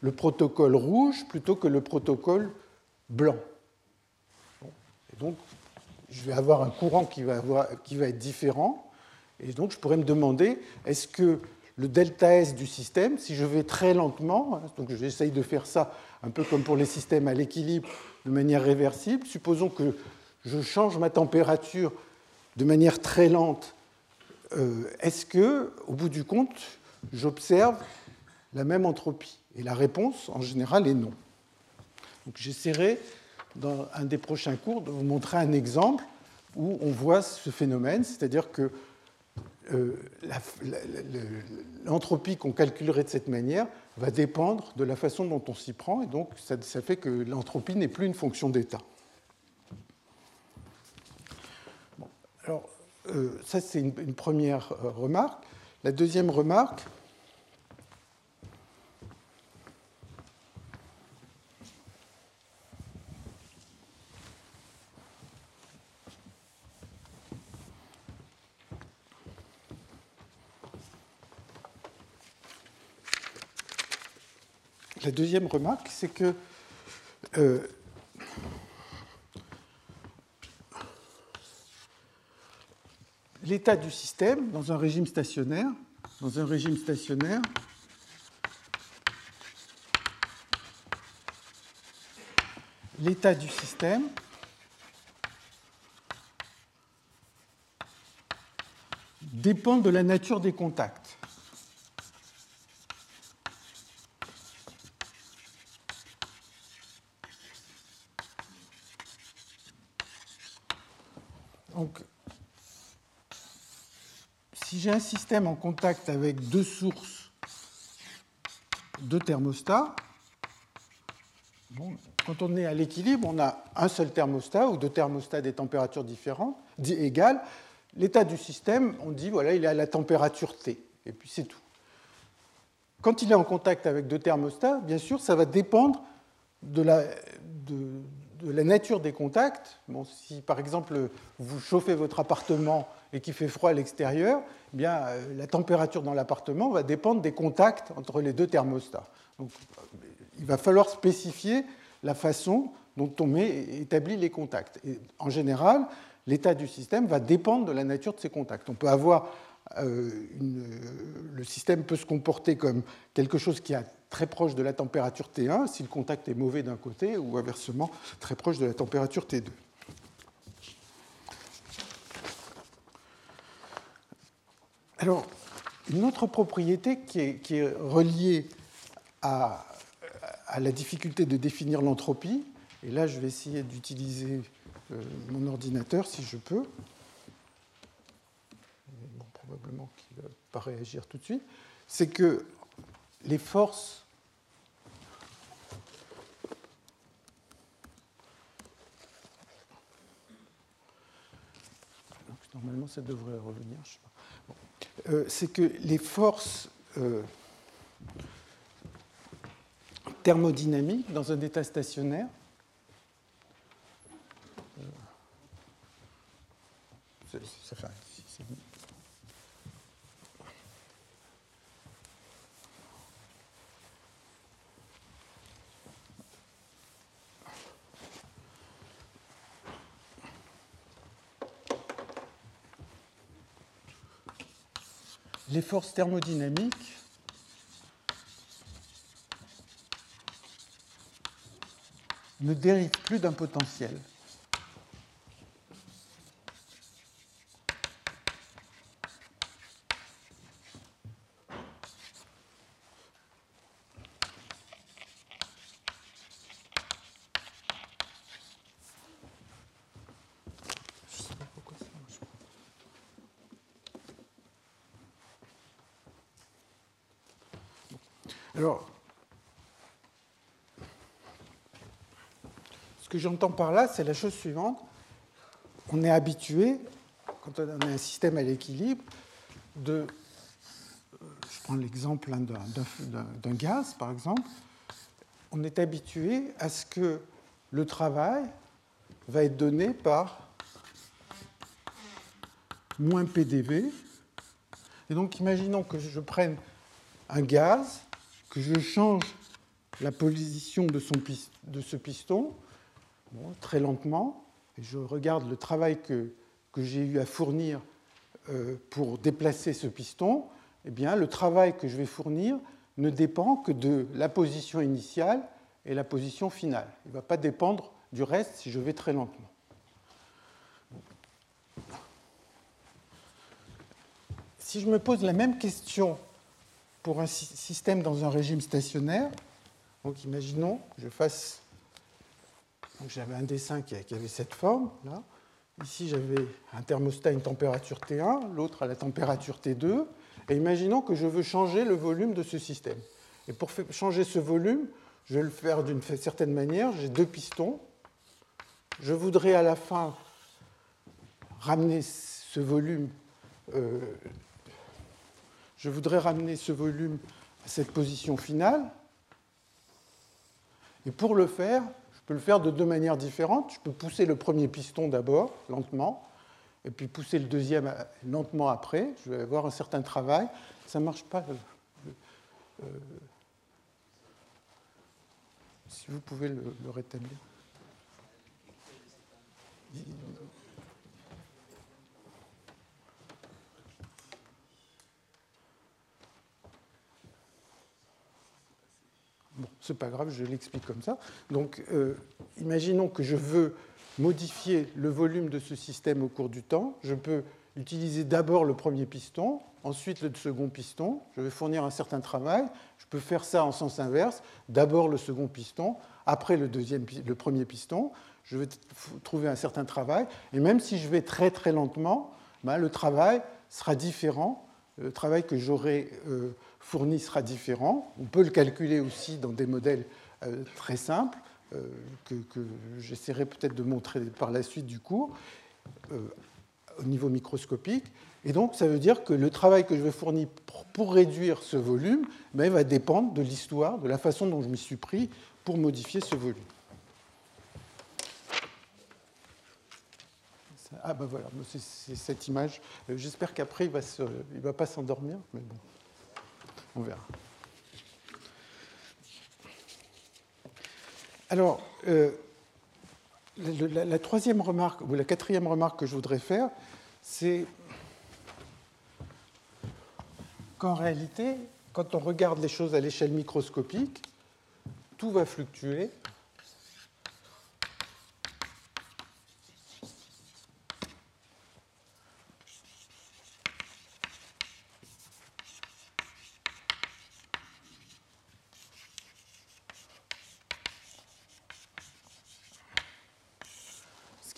le protocole rouge plutôt que le protocole blanc. Et donc, je vais avoir un courant qui va, qui va être différent. Et donc, je pourrais me demander, est-ce que le delta S du système, si je vais très lentement, hein, donc j'essaye de faire ça un peu comme pour les systèmes à l'équilibre de manière réversible, supposons que je change ma température de manière très lente, euh, est-ce que, au bout du compte, j'observe la même entropie? Et la réponse, en général, est non. Donc j'essaierai, dans un des prochains cours, de vous montrer un exemple où on voit ce phénomène, c'est-à-dire que l'entropie qu'on calculerait de cette manière va dépendre de la façon dont on s'y prend, et donc ça, fait que l'entropie n'est plus une fonction d'état. alors, euh, ça c'est une, première euh, remarque. La deuxième remarque, la deuxième remarque, c'est que euh, l'état du système dans un régime stationnaire, dans un régime stationnaire, l'état du système dépend de la nature des contacts. Donc, si j'ai un système en contact avec deux sources de thermostats, quand on est à l'équilibre, on a un seul thermostat ou deux thermostats des températures différentes, égales. L'état du système, on dit, voilà, il est à la température T, et puis c'est tout. Quand il est en contact avec deux thermostats, bien sûr, ça va dépendre de la, de la nature des contacts. Bon, si par exemple vous chauffez votre appartement et qu'il fait froid à l'extérieur, eh bien euh, la température dans l'appartement va dépendre des contacts entre les deux thermostats. Donc, il va falloir spécifier la façon dont on met, établit les contacts. En général, l'état du système va dépendre de la nature de ces contacts. On peut avoir euh, une, le système peut se comporter comme quelque chose qui est très proche de la température T1 si le contact est mauvais d'un côté ou inversement très proche de la température T2. Alors, une autre propriété qui est, reliée à, la difficulté de définir l'entropie, et là je vais essayer d'utiliser euh, mon ordinateur si je peux, probablement qu'il ne va pas réagir tout de suite, c'est que les forces normalement ça devrait revenir, je sais pas. Euh, c'est que les forces euh, thermodynamiques dans un état stationnaire euh, les forces thermodynamiques ne dérivent plus d'un potentiel. Alors, ce que j'entends par là, c'est la chose suivante. On est habitué, quand on a un système à l'équilibre, de. Je prends l'exemple hein, d'un gaz, par exemple. On est habitué à ce que le travail va être donné par moins PDV. Et donc, imaginons que je prenne un gaz que je change la position de, son, de ce piston très lentement, et je regarde le travail que, j'ai eu à fournir euh, pour déplacer ce piston, eh bien, le travail que je vais fournir ne dépend que de la position initiale et la position finale. Il ne va pas dépendre du reste si je vais très lentement. Si je me pose la même question pour un système dans un régime stationnaire. Donc imaginons que je fasse. J'avais un dessin qui avait cette forme. Là. Ici, j'avais un thermostat à une température T1, l'autre à la température T2. Et imaginons que je veux changer le volume de ce système. Et pour changer ce volume, je vais le faire d'une certaine manière. J'ai deux pistons. Je voudrais à la fin ramener ce volume euh, je voudrais ramener ce volume à cette position finale. Et pour le faire, peux le faire de deux manières différentes. Je peux pousser le premier piston d'abord, lentement, et puis pousser le deuxième lentement après. Je vais avoir un certain travail. Ça ne marche pas. Euh, Si vous pouvez le rétablir. Bon, c'est pas grave, je l'explique comme ça. Donc, euh, imaginons que je veux modifier le volume de ce système au cours du temps. Je peux utiliser d'abord le premier piston, ensuite le second piston. Je vais fournir un certain travail. Je peux faire ça en sens inverse. D'abord le second piston, après le, deuxième, le premier piston. Je vais trouver un certain travail. Et même si je vais très très lentement, ben, le travail sera différent. Le travail que j'aurai euh, fourni sera différent. On peut le calculer aussi dans des modèles euh, très simples euh, que, j'essaierai peut-être de montrer par la suite du cours euh, au niveau microscopique. Et donc, ça veut dire que le travail que je vais fournir pour réduire ce volume va dépendre de l'histoire, de la façon dont je m'y suis pris pour modifier ce volume. Ah ben voilà, c'est cette image. J'espère qu'après, il ne va pas s'endormir, mais bon. On verra. Alors, euh, la, troisième remarque, ou la quatrième remarque que je voudrais faire, c'est qu'en réalité, quand on regarde les choses à l'échelle microscopique, tout va fluctuer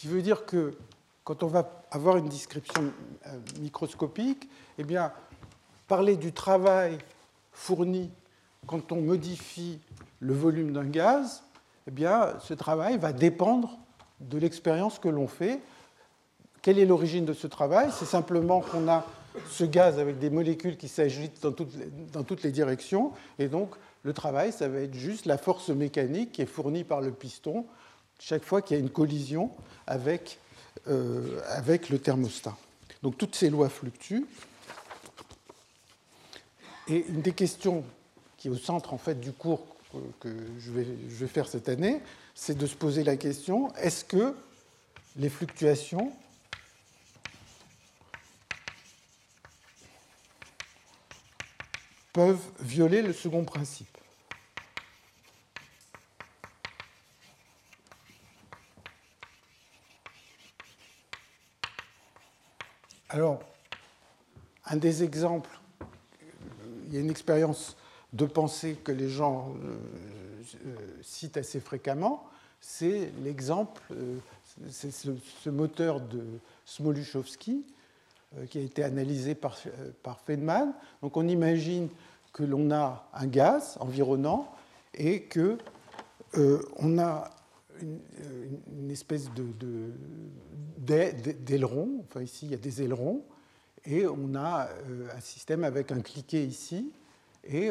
qui veut dire que quand on va avoir une description euh, microscopique, eh bien, parler du travail fourni quand on modifie le volume d'un gaz, eh bien, ce travail va dépendre de l'expérience que l'on fait. Quelle est l'origine de ce travail? C'est simplement qu'on a ce gaz avec des molécules qui s'agitent dans toutes, dans toutes les directions, et donc le travail, ça va être juste la force mécanique qui est fournie par le piston chaque fois qu'il y a une collision avec, euh, avec le thermostat. Donc toutes ces lois fluctuent. Et une des questions qui est au centre en fait du cours que je vais, je vais faire cette année, c'est de se poser la question est-ce que les fluctuations peuvent violer le second principe? Alors, un des exemples, il y a une expérience de pensée que les gens euh, euh, citent assez fréquemment, c'est l'exemple, euh, c'est ce, moteur de Smoluchowski qui a été analysé par, par Feynman. Donc on imagine que l'on a un gaz environnant et que on a une, espèce de, d'aileron. Enfin, ici, il y a des ailerons. Et on a euh, un système avec un cliquet ici. Et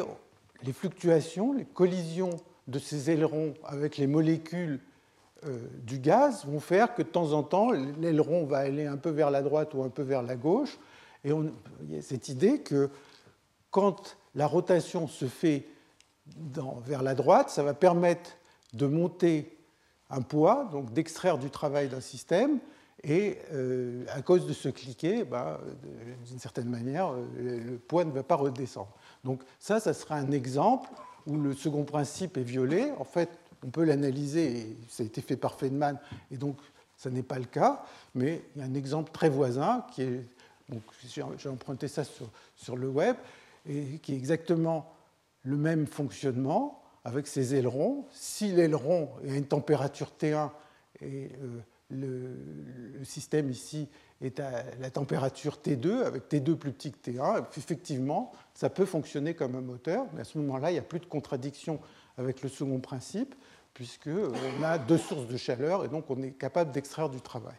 les fluctuations, les collisions de ces ailerons avec les molécules euh, du gaz vont faire que de temps en temps, l'aileron va aller un peu vers la droite ou un peu vers la gauche. Et il y a cette idée que quand la rotation se fait vers la droite, ça va permettre de monter un poids, donc d'extraire du travail d'un système, et euh, à cause de ce cliquet, bah, d'une certaine manière, euh, le poids ne va pas redescendre. Donc ça, ça sera un exemple où le second principe est violé. En fait, on peut l'analyser, et ça a été fait par Feynman, et donc ça n'est pas le cas, mais il y a un exemple très voisin qui est, j'ai emprunté ça sur, sur le web, et qui est exactement le même fonctionnement, avec ses ailerons. Si l'aileron est à une température T1 et euh, le, système ici est à la température T2, avec T2 plus petit que T1, effectivement, ça peut fonctionner comme un moteur, mais à ce moment-là, il n'y a plus de contradiction avec le second principe, puisqu'on a deux sources de chaleur et donc on est capable d'extraire du travail.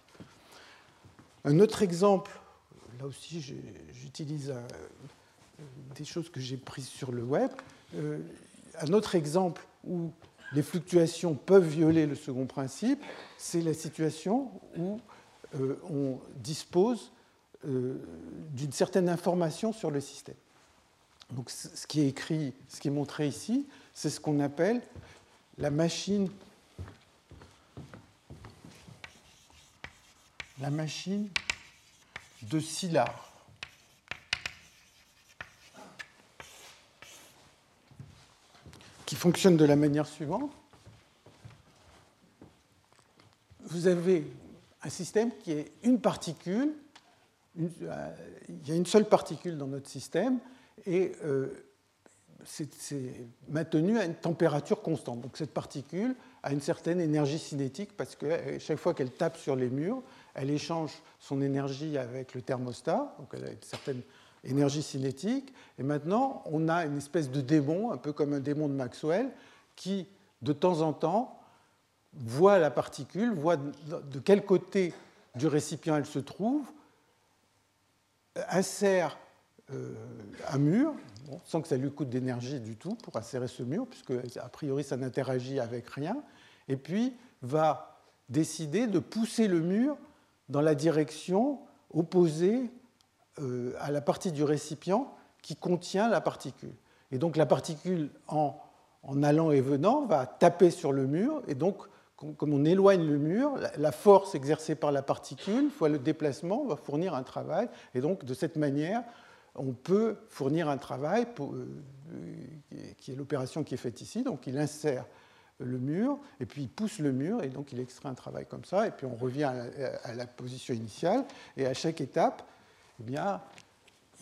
Un autre exemple, là aussi j'utilise euh, des choses que j'ai prises sur le web. Un autre exemple où les fluctuations peuvent violer le second principe, c'est la situation où euh, on dispose euh, d'une certaine information sur le système. Donc, ce qui est écrit, ce qui est montré ici, c'est ce qu'on appelle la machine la machine de Szilard. Qui fonctionne de la manière suivante. Vous avez un système qui est une particule, euh, il y a une seule particule dans notre système, et euh, c'est maintenu à une température constante. Donc cette particule a une certaine énergie cinétique parce que euh, chaque fois qu'elle tape sur les murs, elle échange son énergie avec le thermostat, donc elle a une certaine énergie cinétique. Et maintenant, on a une espèce de démon, un peu comme un démon de Maxwell, qui, de temps en temps, voit la particule, voit de quel côté du récipient elle se trouve, insère euh, un mur, sans que ça lui coûte d'énergie du tout pour insérer ce mur, puisque a priori ça n'interagit avec rien, et puis va décider de pousser le mur dans la direction opposée euh, à la partie du récipient qui contient la particule. Et donc la particule, en, allant et venant, va taper sur le mur, et donc comme on éloigne le mur, la force exercée par la particule, fois le déplacement, va fournir un travail, et donc de cette manière, on peut fournir un travail euh, qui est l'opération qui est faite ici. Donc il insère le mur, et puis il pousse le mur, et donc il extrait un travail comme ça, et puis on revient à la, position initiale, et à chaque étape, eh bien,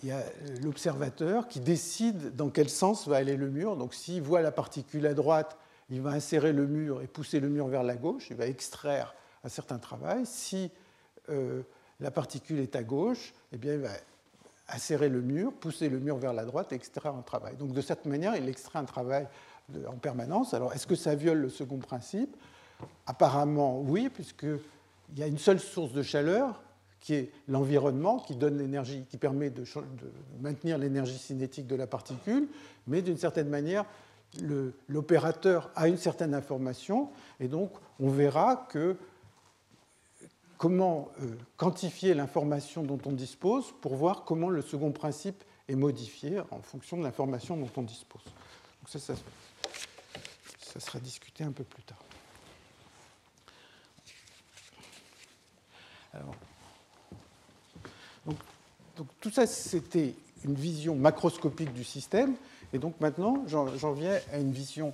il y a l'observateur qui décide dans quel sens va aller le mur. Donc s'il voit la particule à droite, il va insérer le mur et pousser le mur vers la gauche, il va extraire un certain travail. Si euh, la particule est à gauche, eh bien, il va insérer le mur, pousser le mur vers la droite et extraire un travail. Donc de cette manière, il extrait un travail en permanence. Alors, est-ce que ça viole le second principe? Apparemment, oui, puisqu'il y a une seule source de chaleur, qui est l'environnement, qui donne l'énergie, qui permet de, maintenir l'énergie cinétique de la particule, mais d'une certaine manière, l'opérateur a une certaine information, et donc on verra que comment euh, quantifier l'information dont on dispose pour voir comment le second principe est modifié en fonction de l'information dont on dispose. Donc ça, ça, ça sera discuté un peu plus tard. Donc, tout ça, c'était une vision macroscopique du système. Et donc maintenant, j'en viens à une vision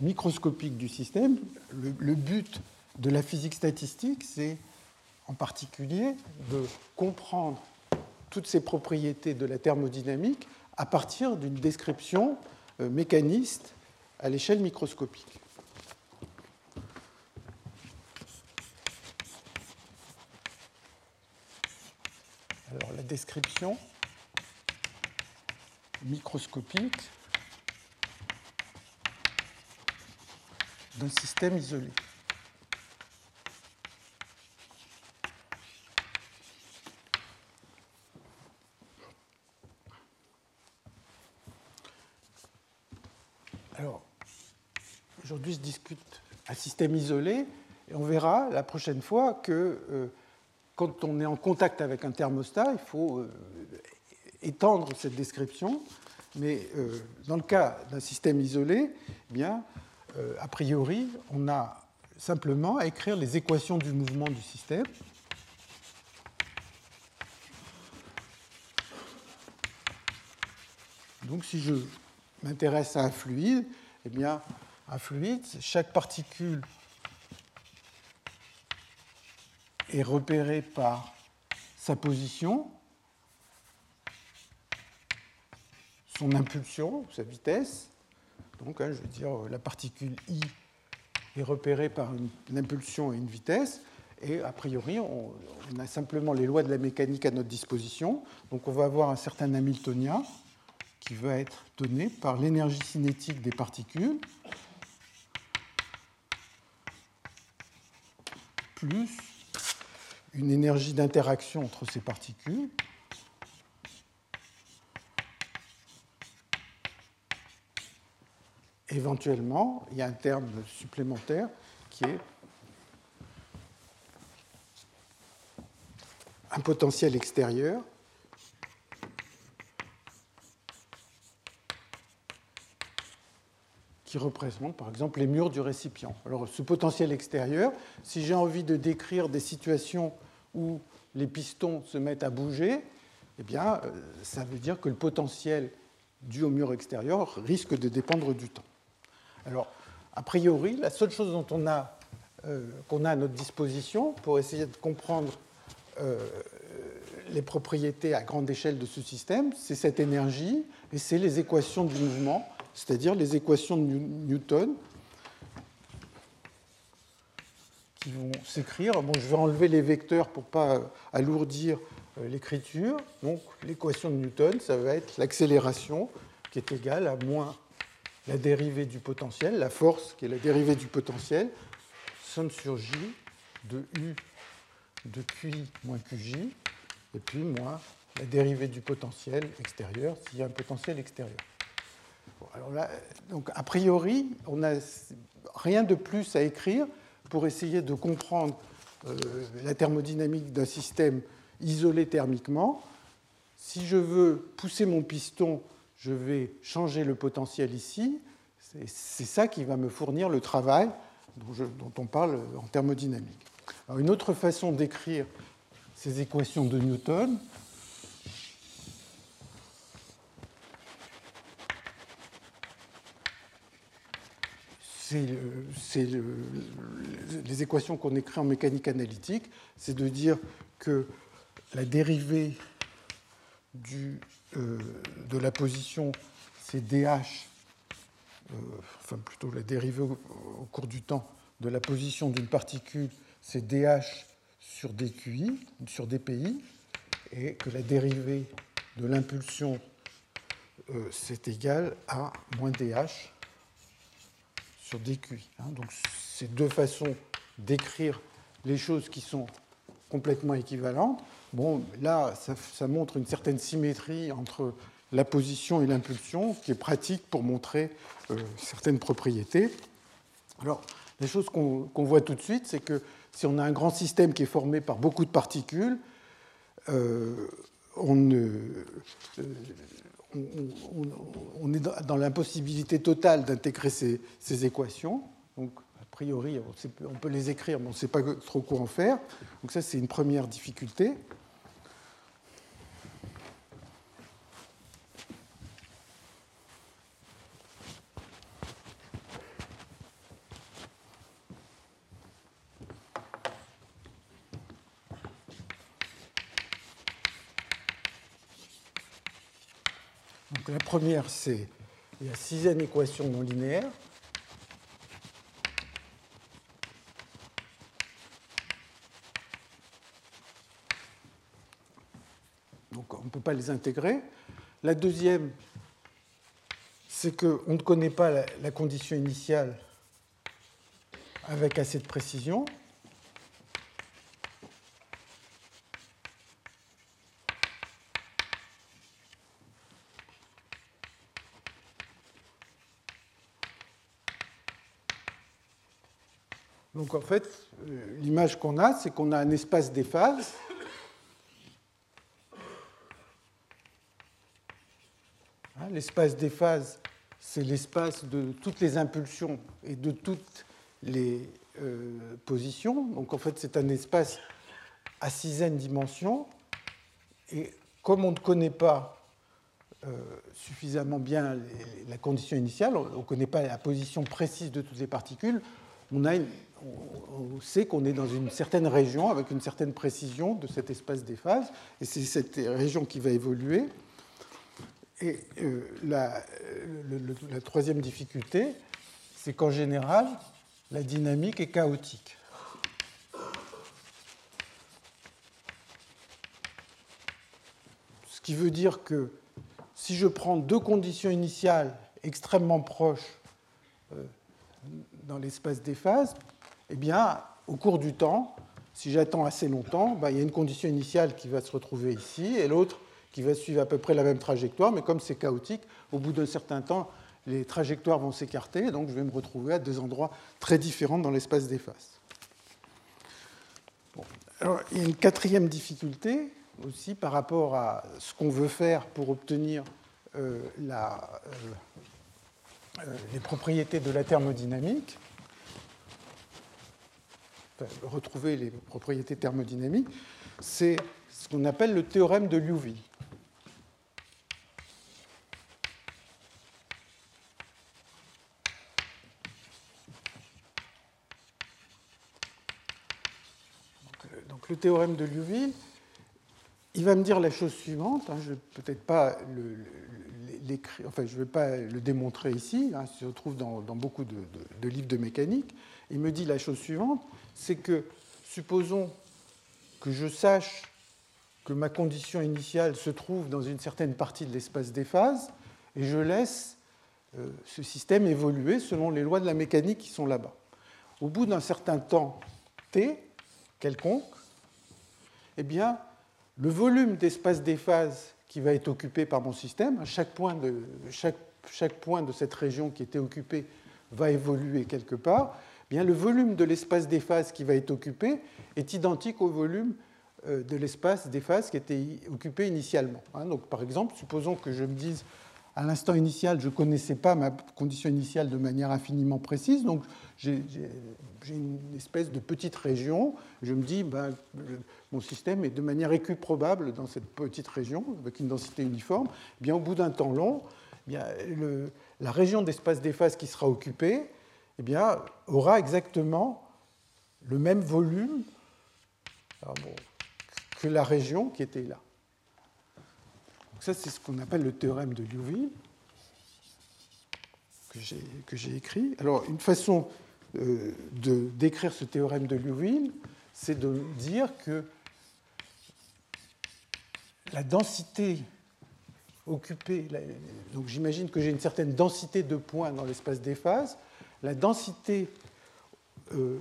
microscopique du système. Le, but de la physique statistique, c'est en particulier de comprendre toutes ces propriétés de la thermodynamique à partir d'une description euh, mécaniste à l'échelle microscopique. Alors la description microscopique d'un système isolé. Aujourd'hui, je discute un système isolé, et on verra la prochaine fois que euh, quand on est en contact avec un thermostat, il faut euh, étendre cette description. Mais euh, dans le cas d'un système isolé, eh bien, a priori, on a simplement à écrire les équations du mouvement du système. Donc si je m'intéresse à un fluide, eh bien, un fluide, chaque particule est repérée par sa position, son impulsion, sa vitesse. Donc, hein, je veux dire, la particule I est repérée par une, impulsion et une vitesse. Et a priori, on, on, a simplement les lois de la mécanique à notre disposition. Donc, on va avoir un certain Hamiltonien qui va être donné par l'énergie cinétique des particules plus une énergie d'interaction entre ces particules. Éventuellement, il y a un terme supplémentaire qui est un potentiel extérieur qui représente par exemple les murs du récipient. Alors ce potentiel extérieur, si j'ai envie de décrire des situations où les pistons se mettent à bouger, eh bien, euh, ça veut dire que le potentiel dû au mur extérieur risque de dépendre du temps. Alors, a priori, la seule chose dont on a, euh, qu'on a à notre disposition pour essayer de comprendre euh, les propriétés à grande échelle de ce système, c'est cette énergie et c'est les équations du mouvement, c'est-à-dire les équations de Newton qui vont s'écrire. Bon, je vais enlever les vecteurs pour ne pas alourdir euh, l'écriture. Donc l'équation de Newton, ça va être l'accélération qui est égale à moins la dérivée du potentiel, la force qui est la dérivée du potentiel, somme sur J de U de QI moins QJ, et puis moins la dérivée du potentiel extérieur s'il y a un potentiel extérieur. alors là, donc a priori, on n'a rien de plus à écrire pour essayer de comprendre euh, la thermodynamique d'un système isolé thermiquement. Si je veux pousser mon piston, je vais changer le potentiel ici. C'est ça qui va me fournir le travail dont, dont on parle en thermodynamique. Alors, une autre façon d'écrire ces équations de Newton, c'est les équations qu'on écrit en mécanique analytique, c'est de dire que la dérivée euh, de la position, c'est dH, euh, enfin plutôt la dérivée au, cours du temps de la position d'une particule, c'est dH sur dQi, sur dPi, et que la dérivée de l'impulsion, euh, c'est égal à moins dH sur. Hein. Donc c'est deux façons d'écrire les choses qui sont complètement équivalentes. Bon, là, ça, montre une certaine symétrie entre la position et l'impulsion, qui est pratique pour montrer euh, certaines propriétés. Alors, la chose qu'on voit tout de suite, c'est que si on a un grand système qui est formé par beaucoup de particules, euh, on, euh, on, est dans l'impossibilité totale d'intégrer ces, équations. Donc, a priori, on, peut les écrire, mais on ne sait pas trop quoi en faire. Donc ça, c'est une première difficulté. La première, c'est la sixième équation non linéaire. on ne peut pas les intégrer. La deuxième, c'est qu'on ne connaît pas la, condition initiale avec assez de précision. En fait, euh, l'image qu'on a, c'est qu'on a un espace des phases l'espace des phases, c'est l'espace de toutes les impulsions et de toutes les euh, positions. Donc en fait, c'est un espace à sixième dimension. Et comme on ne connaît pas euh, suffisamment bien la condition initiale, on ne connaît pas la position précise de toutes les particules, on, sait qu'on est dans une certaine région avec une certaine précision de cet espace des phases. Et c'est cette région qui va évoluer. Et euh, la, troisième difficulté, c'est qu'en général, la dynamique est chaotique. Ce qui veut dire que si je prends deux conditions initiales extrêmement proches euh, dans l'espace des phases, eh bien, au cours du temps, si j'attends assez longtemps, ben, il y a une condition initiale qui va se retrouver ici et l'autre qui va suivre à peu près la même trajectoire, mais comme c'est chaotique, au bout d'un certain temps, les trajectoires vont s'écarter, donc je vais me retrouver à deux endroits très différents dans l'espace des faces. Alors, il y a une quatrième difficulté aussi par rapport à ce qu'on veut faire pour obtenir euh, la, euh, les propriétés de la thermodynamique, retrouver les propriétés thermodynamiques, c'est ce qu'on appelle le théorème de Liouville. Donc, le théorème de Liouville, il va me dire la chose suivante, hein, je ne peut-être pas enfin je ne vais pas le démontrer ici, hein, ça se trouve dans, beaucoup de, livres de mécanique, il me dit la chose suivante, c'est que supposons que je sache que ma condition initiale se trouve dans une certaine partie de l'espace des phases, et je laisse euh, ce système évoluer selon les lois de la mécanique qui sont là-bas. Au bout d'un certain temps t quelconque, eh bien, le volume d'espace des phases qui va être occupé par mon système, chaque point de, cette région qui était occupée va évoluer quelque part, eh le volume de l'espace des phases qui va être occupé est identique au volume euh, de l'espace des phases qui était occupé initialement. Hein. Donc, par exemple, supposons que je me dise à l'instant initial, je ne connaissais pas ma condition initiale de manière infiniment précise, donc j'ai une espèce de petite région. Je me dis, ben, mon système est de manière équiprobable dans cette petite région, avec une densité uniforme. Eh bien, au bout d'un temps long, eh bien, la région d'espace des phases qui sera occupée eh bien, aura exactement le même volume que la région qui était là. Ça, c'est ce qu'on appelle le théorème de Liouville, que j'ai écrit. Alors, une façon euh, de décrire ce théorème de Liouville, c'est de dire que la densité occupée, donc j'imagine que j'ai une certaine densité de points dans l'espace des phases, la densité euh,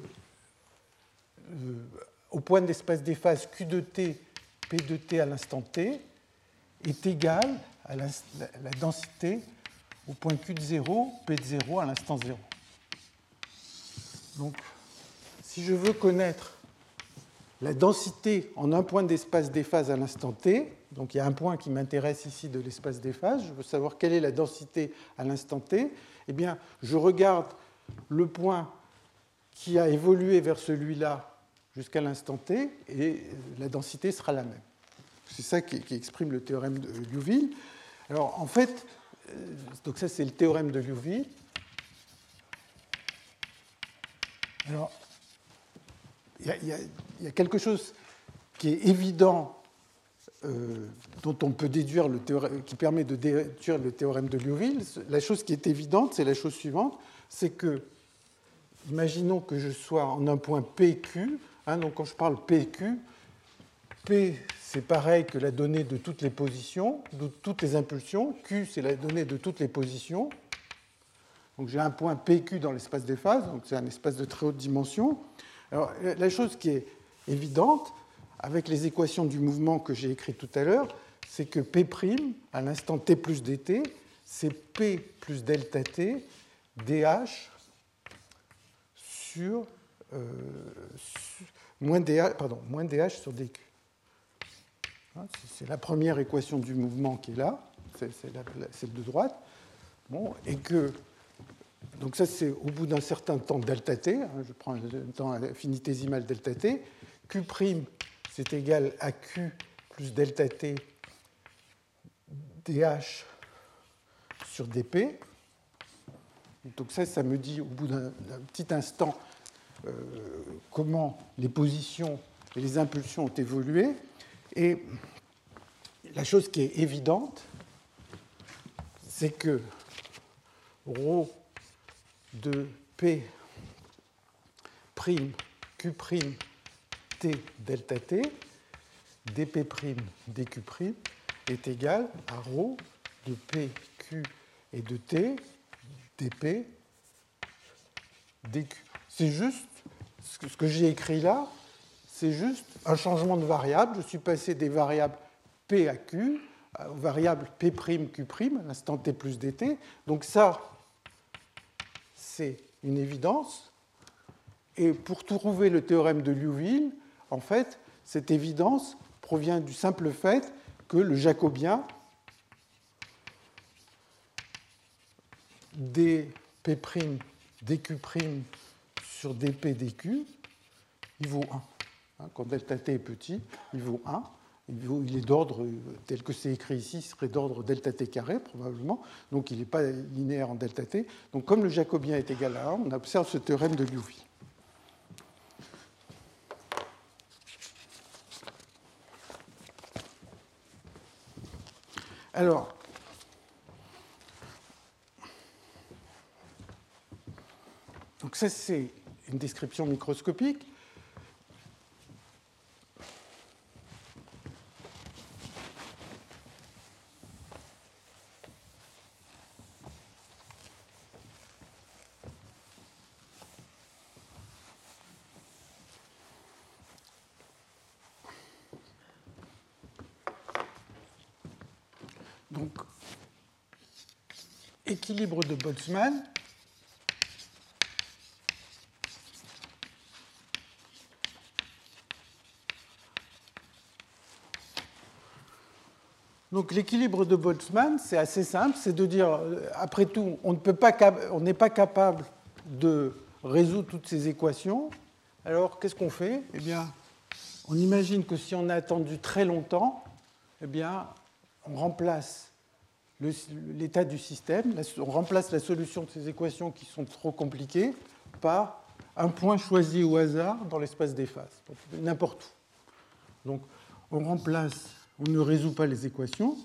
euh, au point d'espace des phases Q de t, P de t à l'instant t est égale à la, densité au point Q de 0, P de 0 à l'instant 0. Donc, si je veux connaître la densité en un point d'espace des phases à l'instant t, donc il y a un point qui m'intéresse ici de l'espace des phases, je veux savoir quelle est la densité à l'instant t, eh bien, je regarde le point qui a évolué vers celui-là jusqu'à l'instant t, et la densité sera la même. C'est ça qui, exprime le théorème de Liouville. Alors en fait, euh, donc ça c'est le théorème de Liouville. Alors, il y, a quelque chose qui est évident, euh, dont on peut déduire le théorème, qui permet de déduire le théorème de Liouville. La chose qui est évidente, c'est la chose suivante, c'est que, imaginons que je sois en un point PQ, hein, donc quand je parle PQ, P c'est pareil que la donnée de toutes les positions, de toutes les impulsions, Q c'est la donnée de toutes les positions. Donc j'ai un point PQ dans l'espace des phases, donc c'est un espace de très haute dimension. Alors la chose qui est évidente, avec les équations du mouvement que j'ai écrites tout à l'heure, c'est que P' à l'instant t plus dt, c'est P plus delta t dH sur, euh, moins, DH, pardon, moins dH sur dq. Hein, c'est la première équation du mouvement qui est là, c'est celle de droite. Et que, donc ça c'est au bout d'un certain temps delta t, hein, je prends un temps infinitésimal delta t, Q' c'est égal à Q plus delta t dH sur dp. Donc ça, ça me dit au bout d'un petit instant euh, comment les positions et les impulsions ont évolué. Et la chose qui est évidente, c'est que ρ de P prime Q prime T delta T dP prime dQ prime est égal à ρ de P, Q et de T dP dQ. C'est juste ce que j'ai écrit là, c'est juste un changement de variable. Je suis passé des variables P à Q aux variables P', Q', à l'instant t plus dt. Donc ça, c'est une évidence. Et pour trouver le théorème de Liouville, en fait, cette évidence provient du simple fait que le jacobien dp' dq' sur dp dq, il vaut 1. Hein, quand delta t est petit, il vaut 1. Il, est d'ordre, tel que c'est écrit ici, il serait d'ordre delta t carré probablement, donc il n'est pas linéaire en delta t. Donc comme le jacobien est égal à 1, on observe ce théorème de Liouville. Alors, donc ça c'est une description microscopique. Équilibre de Boltzmann Donc l'équilibre de Boltzmann, c'est assez simple, c'est de dire, après tout, on n'est pas, capable de résoudre toutes ces équations. Alors qu'est-ce qu'on fait? Eh bien, on imagine que si on a attendu très longtemps, eh bien, on remplace l'état du système, on remplace la solution de ces équations qui sont trop compliquées par un point choisi au hasard dans l'espace des phases, n'importe où. Donc on remplace, on ne résout pas les équations.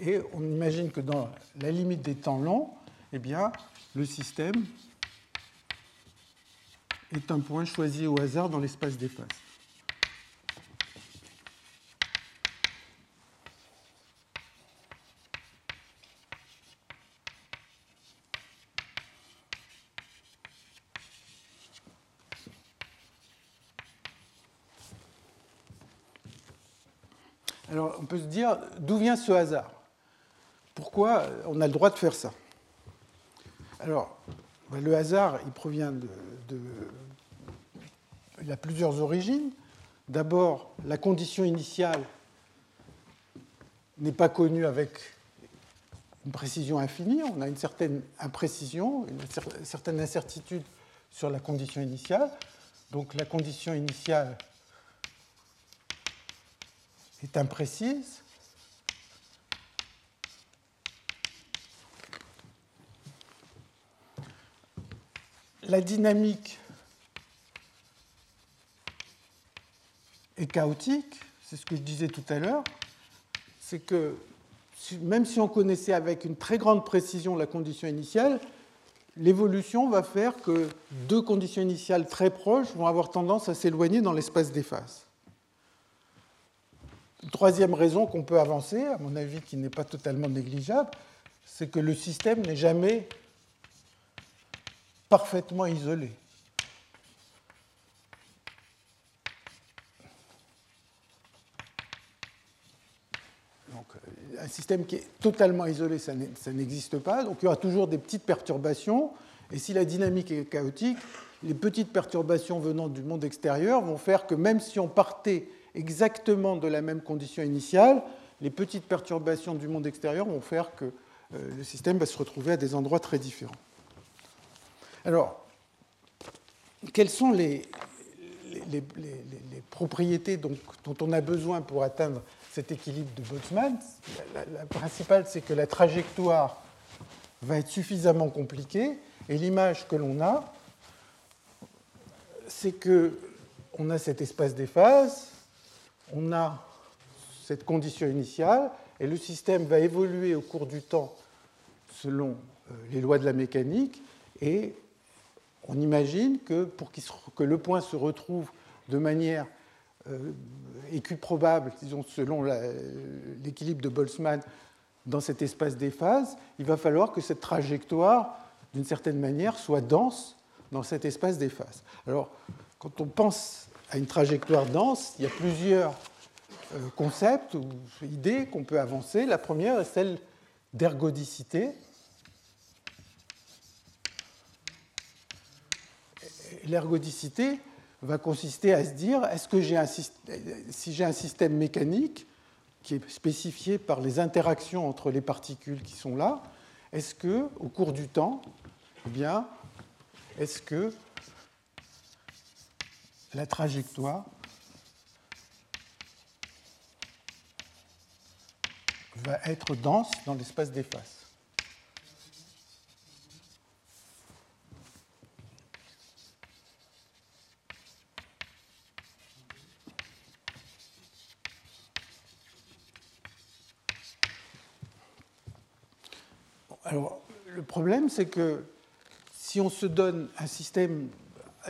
Et on imagine que dans la limite des temps longs, eh bien, le système est un point choisi au hasard dans l'espace des phases. Alors on peut se dire d'où vient ce hasard? Pourquoi on a le droit de faire ça? Alors le hasard, il provient de, Il a plusieurs origines. D'abord, la condition initiale n'est pas connue avec une précision infinie. On a une certaine imprécision, une certaine incertitude sur la condition initiale. Donc la condition initiale est imprécise. La dynamique est chaotique, c'est ce que je disais tout à l'heure, c'est que même si on connaissait avec une très grande précision la condition initiale, l'évolution va faire que deux conditions initiales très proches vont avoir tendance à s'éloigner dans l'espace des phases. Troisième raison qu'on peut avancer, à mon avis qui n'est pas totalement négligeable, c'est que le système n'est jamais parfaitement isolé. Euh, un système qui est totalement isolé, ça n'existe pas. Donc il y aura toujours des petites perturbations. Et si la dynamique est chaotique, les petites perturbations venant du monde extérieur vont faire que même si on partait exactement de la même condition initiale, les petites perturbations du monde extérieur vont faire que euh, le système va se retrouver à des endroits très différents. Alors, quelles sont les, propriétés dont on a besoin pour atteindre cet équilibre de Boltzmann? La, principale, c'est que la trajectoire va être suffisamment compliquée, et l'image que l'on a, c'est que on a cet espace des phases, on a cette condition initiale, et le système va évoluer au cours du temps selon euh, les lois de la mécanique, on imagine que pour que le point se retrouve de manière euh, équiprobable, disons selon l'équilibre de Boltzmann dans cet espace des phases, il va falloir que cette trajectoire, d'une certaine manière, soit dense dans cet espace des phases. Alors, quand on pense à une trajectoire dense, il y a plusieurs euh, concepts ou idées qu'on peut avancer. La première est celle d'ergodicité. L'ergodicité, va consister à se dire est-ce que si j'ai un système mécanique qui est spécifié par les interactions entre les particules qui sont là, est-ce que, au cours du temps, eh bien, est-ce que la trajectoire va être dense dans l'espace des faces Alors, le problème, c'est que si on se donne un système,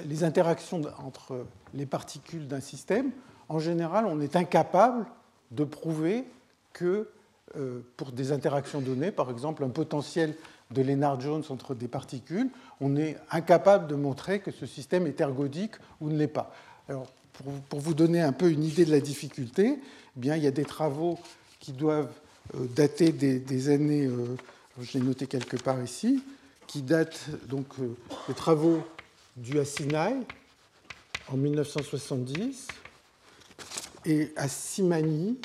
les interactions entre les particules d'un système, en général, on est incapable de prouver que euh, pour des interactions données, par exemple un potentiel de Lennard-Jones entre des particules, on est incapable de montrer que ce système est ergodique ou ne l'est pas. Alors, pour, vous donner un peu une idée de la difficulté, eh bien, il y a des travaux qui doivent euh, dater des, années euh, je l'ai noté quelque part ici, qui date donc euh, des travaux du Assinai en 1970 et à Simani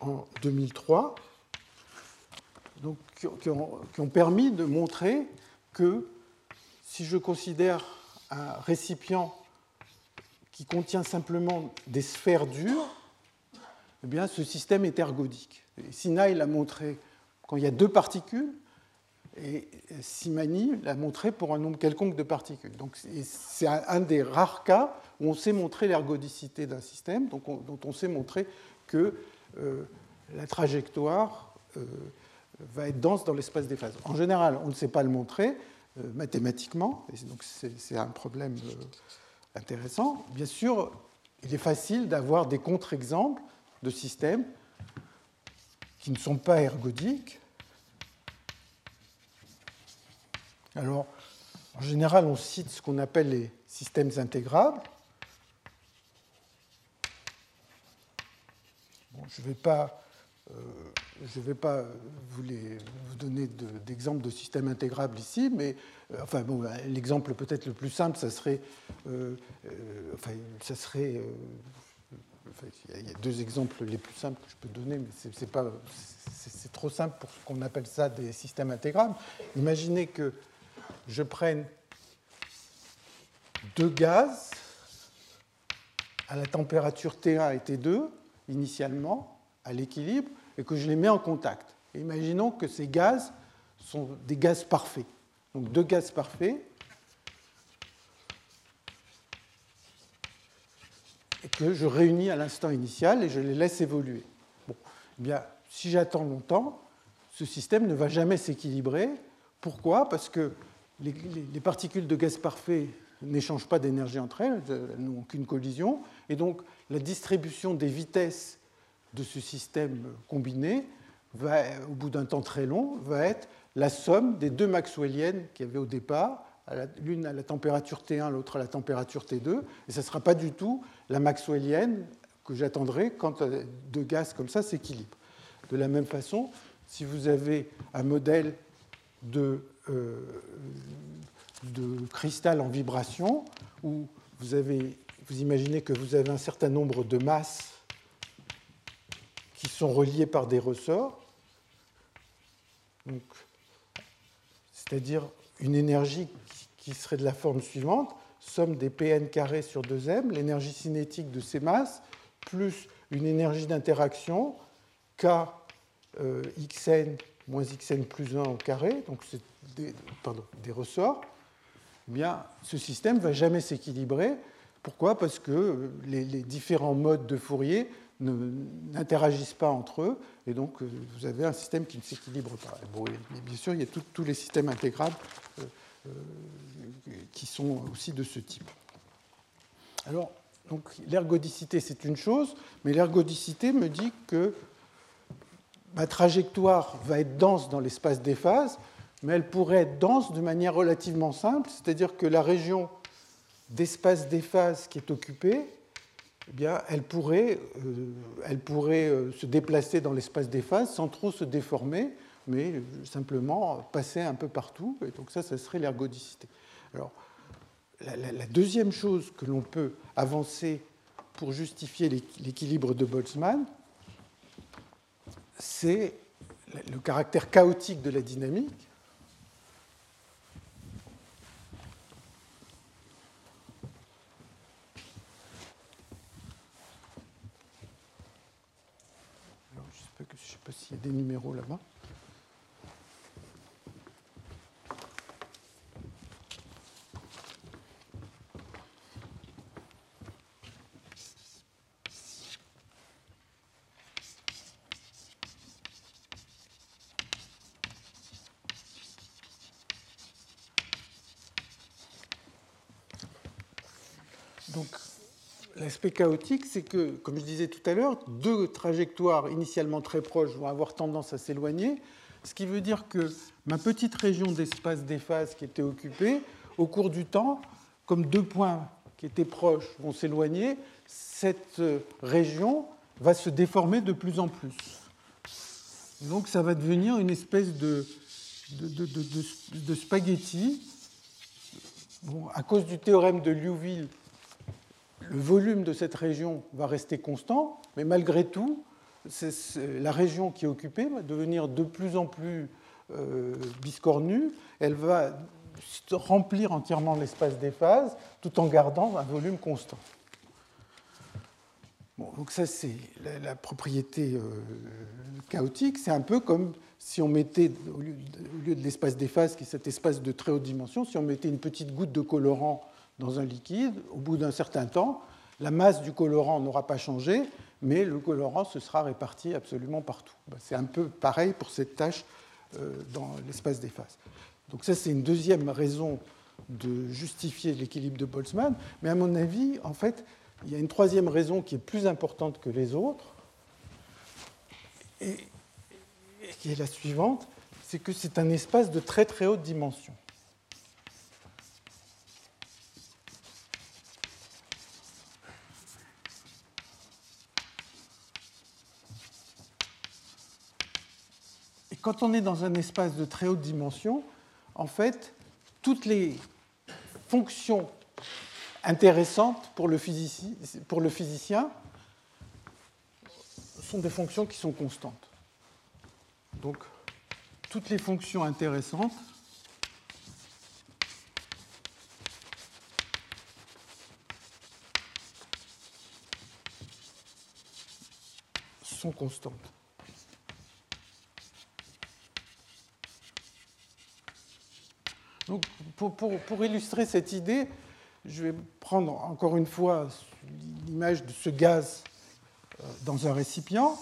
en 2003, donc, qui, ont, qui ont permis de montrer que si je considère un récipient qui contient simplement des sphères dures, eh bien, ce système est ergodique. Sinai l'a montré quand il y a deux particules, et Simani l'a montré pour un nombre quelconque de particules. C'est un des rares cas où on sait montrer l'ergodicité d'un système, dont on sait montrer que euh, la trajectoire euh, va être dense dans l'espace des phases. En général, on ne sait pas le montrer euh, mathématiquement, et donc c'est un problème intéressant. Bien sûr, il est facile d'avoir des contre-exemples de systèmes qui ne sont pas ergodiques. Alors, en général, on cite ce qu'on appelle les systèmes intégrables. je ne vais pas, euh, vais pas vous, vous donner d'exemples de, systèmes intégrables ici, mais euh, enfin, bon, l'exemple peut-être le plus simple, ça serait, euh, enfin, ça serait il y a deux exemples les plus simples que je peux donner, mais c'est, pas, c'est, trop simple pour ce qu'on appelle ça des systèmes intégrables. Imaginez que je prenne deux gaz à la température T1 et T2 initialement à l'équilibre et que je les mets en contact. imaginons que ces gaz sont des gaz parfaits. Donc deux gaz parfaits que je réunis à l'instant initial et je les laisse évoluer. Bon, eh bien, si j'attends longtemps, ce système ne va jamais s'équilibrer. Pourquoi? Parce que les, les, particules de gaz parfait n'échangent pas d'énergie entre elles, elles n'ont aucune collision, et donc la distribution des vitesses de ce système combiné, au bout d'un temps très long, va être la somme des deux maxwelliennes qu'il y avait au départ, l'une à la température T1, l'autre à la température T2, et ce ne sera pas du tout la maxwellienne que j'attendrai quand euh, deux gaz comme ça s'équilibrent. De la même façon, si vous avez un modèle de, euh, cristal en vibration, où vous, vous imaginez que vous avez un certain nombre de masses qui sont reliées par des ressorts, c'est-à-dire une énergie qui serait de la forme suivante somme des Pn carrés sur 2m, l'énergie cinétique de ces masses, plus une énergie d'interaction K euh, moins xn plus 1 au carré, donc c'est des, ressorts, eh bien, ce système ne va jamais s'équilibrer. Pourquoi? Parce que les, différents modes de Fourier n'interagissent pas entre eux, et donc euh, vous avez un système qui ne s'équilibre pas. Bon, bien sûr, il y a tous les systèmes intégrables euh, qui sont aussi de ce type. Alors, donc l'ergodicité, c'est une chose, mais l'ergodicité me dit que ma trajectoire va être dense dans l'espace des phases, mais elle pourrait être dense de manière relativement simple, c'est-à-dire que la région d'espace des phases qui est occupée, eh bien, elle pourrait, euh, elle pourrait euh, se déplacer dans l'espace des phases sans trop se déformer, mais simplement passer un peu partout. Et donc ça, ça serait l'ergodicité. Alors, la, deuxième chose que l'on peut avancer pour justifier l'équilibre de Boltzmann, c'est le caractère chaotique de la dynamique. je ne sais pas s'il y a des numéros là-bas. Chaotique, c'est que, comme je disais tout à l'heure, deux trajectoires initialement très proches vont avoir tendance à s'éloigner, ce qui veut dire que ma petite région d'espace des phases qui était occupée, au cours du temps, comme deux points qui étaient proches vont s'éloigner, cette région va se déformer de plus en plus. Donc ça va devenir une espèce de, de, spaghetti. À cause du théorème de Liouville, le volume de cette région va rester constant, mais malgré tout, la région qui est occupée va devenir de plus en plus euh, biscornue. Elle va remplir entièrement l'espace des phases tout en gardant un volume constant. donc ça, c'est la, propriété euh, chaotique. C'est un peu comme si on mettait, au lieu de, de l'espace des phases, qui est cet espace de très haute dimension, si on mettait une petite goutte de colorant dans un liquide, au bout d'un certain temps, la masse du colorant n'aura pas changé, mais le colorant se sera réparti absolument partout. Ben, c'est un peu pareil pour cette tâche euh, dans l'espace des phases. Donc ça, c'est une deuxième raison de justifier l'équilibre de Boltzmann, mais à mon avis, en fait, il y a une troisième raison qui est plus importante que les autres, et qui est la suivante, c'est que c'est un espace de très très haute dimension. Quand on est dans un espace de très haute dimension, en fait, toutes les fonctions intéressantes pour le, physicien, sont des fonctions qui sont constantes. Donc, toutes les fonctions intéressantes sont constantes. Pour, illustrer cette idée, je vais prendre encore une fois l'image de ce gaz euh, dans un récipient.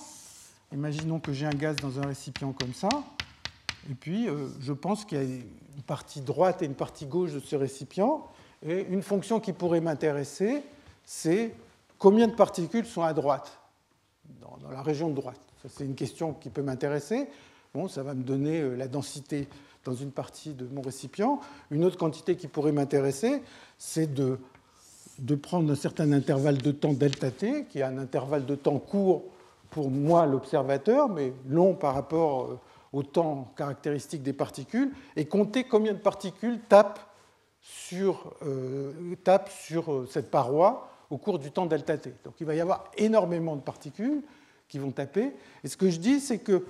Imaginons que j'ai un gaz dans un récipient comme ça. Et puis, euh, je pense qu'il y a une partie droite et une partie gauche de ce récipient. Et une fonction qui pourrait m'intéresser, c'est combien de particules sont à droite, dans, dans la région de droite. C'est une question qui peut m'intéresser. Bon, ça va me donner euh, la densité dans une partie de mon récipient. Une autre quantité qui pourrait m'intéresser, c'est de, prendre un certain intervalle de temps delta t, qui est un intervalle de temps court pour moi, l'observateur, mais long par rapport euh, au temps caractéristique des particules, et compter combien de particules tapent sur, euh, tapent sur euh, cette paroi au cours du temps delta t. Donc il va y avoir énormément de particules qui vont taper. Et ce que je dis, c'est que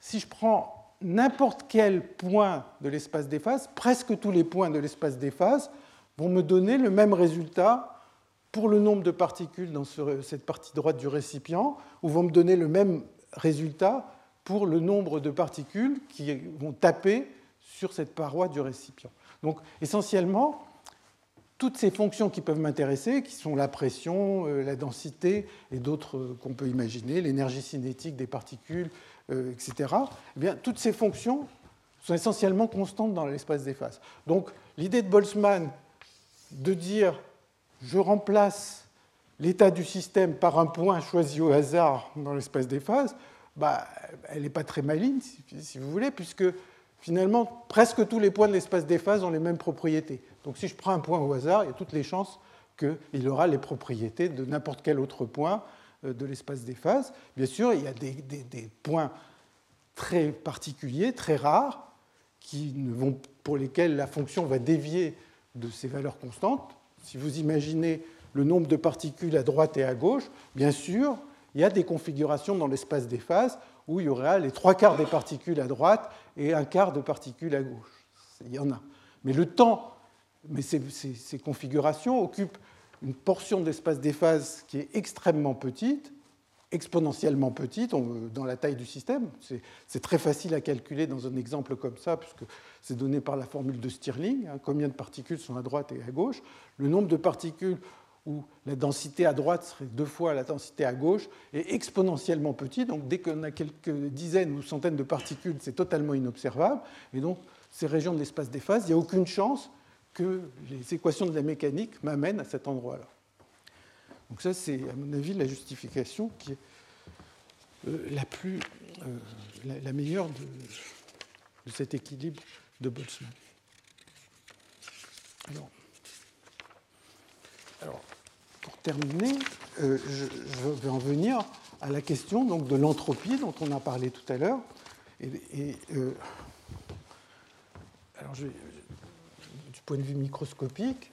si je prends n'importe quel point de l'espace des phases, presque tous les points de l'espace des phases, vont me donner le même résultat pour le nombre de particules dans cette partie droite du récipient, ou vont me donner le même résultat pour le nombre de particules qui vont taper sur cette paroi du récipient. Donc essentiellement, toutes ces fonctions qui peuvent m'intéresser, qui sont la pression, euh, la densité et d'autres euh, qu'on peut imaginer, l'énergie cinétique des particules, euh, etc., eh bien, toutes ces fonctions sont essentiellement constantes dans l'espace des phases. Donc l'idée de Boltzmann de dire je remplace l'état du système par un point choisi au hasard dans l'espace des phases, bah, elle n'est pas très maligne, si vous voulez, puisque finalement, presque tous les points de l'espace des phases ont les mêmes propriétés. Donc si je prends un point au hasard, il y a toutes les chances qu'il aura les propriétés de n'importe quel autre point de l'espace des phases. Bien sûr, il y a des, points très particuliers, très rares, qui vont, pour lesquels la fonction va dévier de ces valeurs constantes. Si vous imaginez le nombre de particules à droite et à gauche, bien sûr, il y a des configurations dans l'espace des phases où il y aura les trois quarts des particules à droite et un quart de particules à gauche. Il y en a. Mais le temps, mais ces configurations occupent une portion de l'espace des phases qui est extrêmement petite, exponentiellement petite dans la taille du système. C'est très facile à calculer dans un exemple comme ça, puisque c'est donné par la formule de Stirling, hein, combien de particules sont à droite et à gauche? Le nombre de particules où la densité à droite serait deux fois la densité à gauche est exponentiellement petit. Donc dès qu'on a quelques dizaines ou centaines de particules, c'est totalement inobservable. Et donc ces régions de l'espace des phases, il n'y a aucune chance que les équations de la mécanique m'amènent à cet endroit-là. Donc ça, c'est à mon avis la justification qui est euh, la plus, euh, la, meilleure de, cet équilibre de Boltzmann. Alors, pour terminer, euh, je, vais en venir à la question donc, de l'entropie dont on a parlé tout à l'heure. Alors, je, du point de vue microscopique,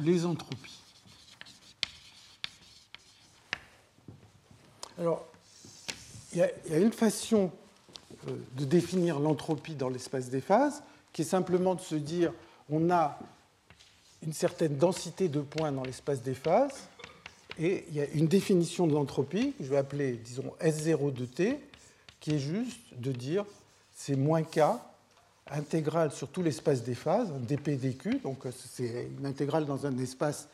les entropies. Alors, il y, a une façon de définir l'entropie dans l'espace des phases, qui est simplement de se dire on a une certaine densité de points dans l'espace des phases, et il y a une définition de l'entropie, que je vais appeler, disons, S0 de t, qui est juste de dire c'est moins k intégrale sur tout l'espace des phases, dp dq, donc c'est une intégrale dans un espace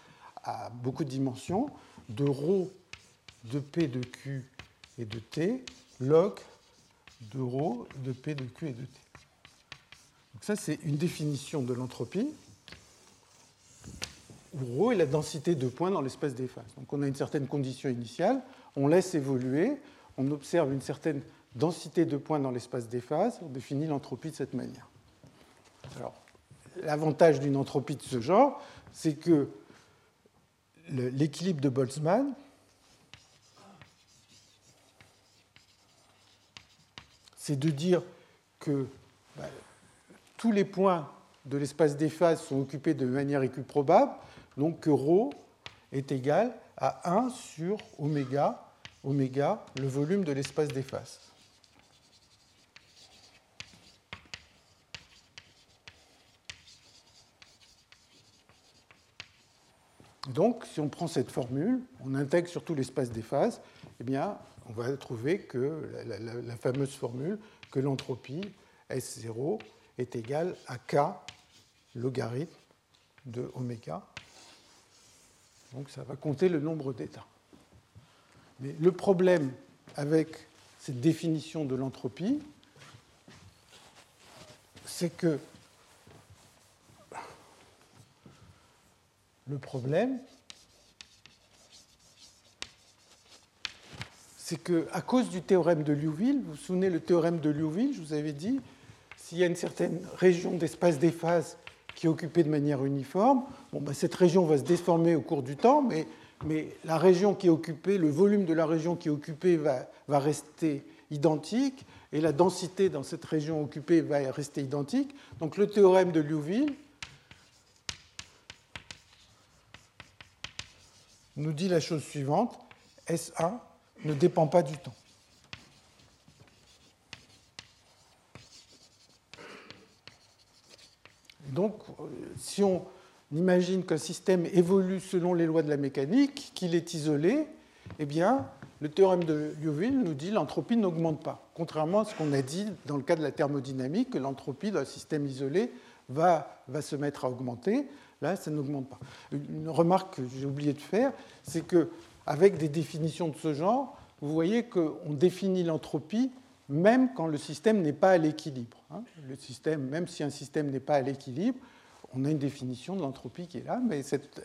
à beaucoup de dimensions, de ρ de p de q et de t, log de ρ de p de q et de t. Donc ça, c'est une définition de l'entropie, où ρ est la densité de points dans l'espace des phases. Donc on a une certaine condition initiale, on laisse évoluer, on observe une certaine densité de points dans l'espace des phases, on définit l'entropie de cette manière. Alors, l'avantage d'une entropie de ce genre, c'est que l'équilibre de Boltzmann, c'est de dire que bah, tous les points de l'espace des phases sont occupés de manière équiprobable, donc que ρ est égal à 1 sur oméga, oméga, le volume de l'espace des phases. Donc, si on prend cette formule, on intègre surtout l'espace des phases, eh bien, on va trouver que la, fameuse formule que l'entropie S0 est égale à K logarithme de oméga. Donc ça va compter le nombre d'états. Mais le problème avec cette définition de l'entropie, c'est que Le problème, c'est qu'à cause du théorème de Liouville, vous vous souvenez le théorème de Liouville, je vous avais dit, s'il y a une certaine région d'espace des phases qui est occupée de manière uniforme, ben, cette région va se déformer au cours du temps, mais, mais, la région qui est occupée, le volume de la région qui est occupée va, va rester identique, et la densité dans cette région occupée va rester identique. Donc le théorème de Liouville, nous dit la chose suivante, S1 ne dépend pas du temps. Donc, si on imagine qu'un système évolue selon les lois de la mécanique, qu'il est isolé, eh bien, le théorème de Liouville nous dit que l'entropie n'augmente pas, contrairement à ce qu'on a dit dans le cas de la thermodynamique, que l'entropie d'un système isolé va, va se mettre à augmenter. Là, ça n'augmente pas. Une remarque que j'ai oublié de faire, c'est qu'avec des définitions de ce genre, vous voyez qu'on définit l'entropie même quand le système n'est pas à l'équilibre. Hein. Le système, même si un système n'est pas à l'équilibre, on a une définition de l'entropie qui est là, mais cette,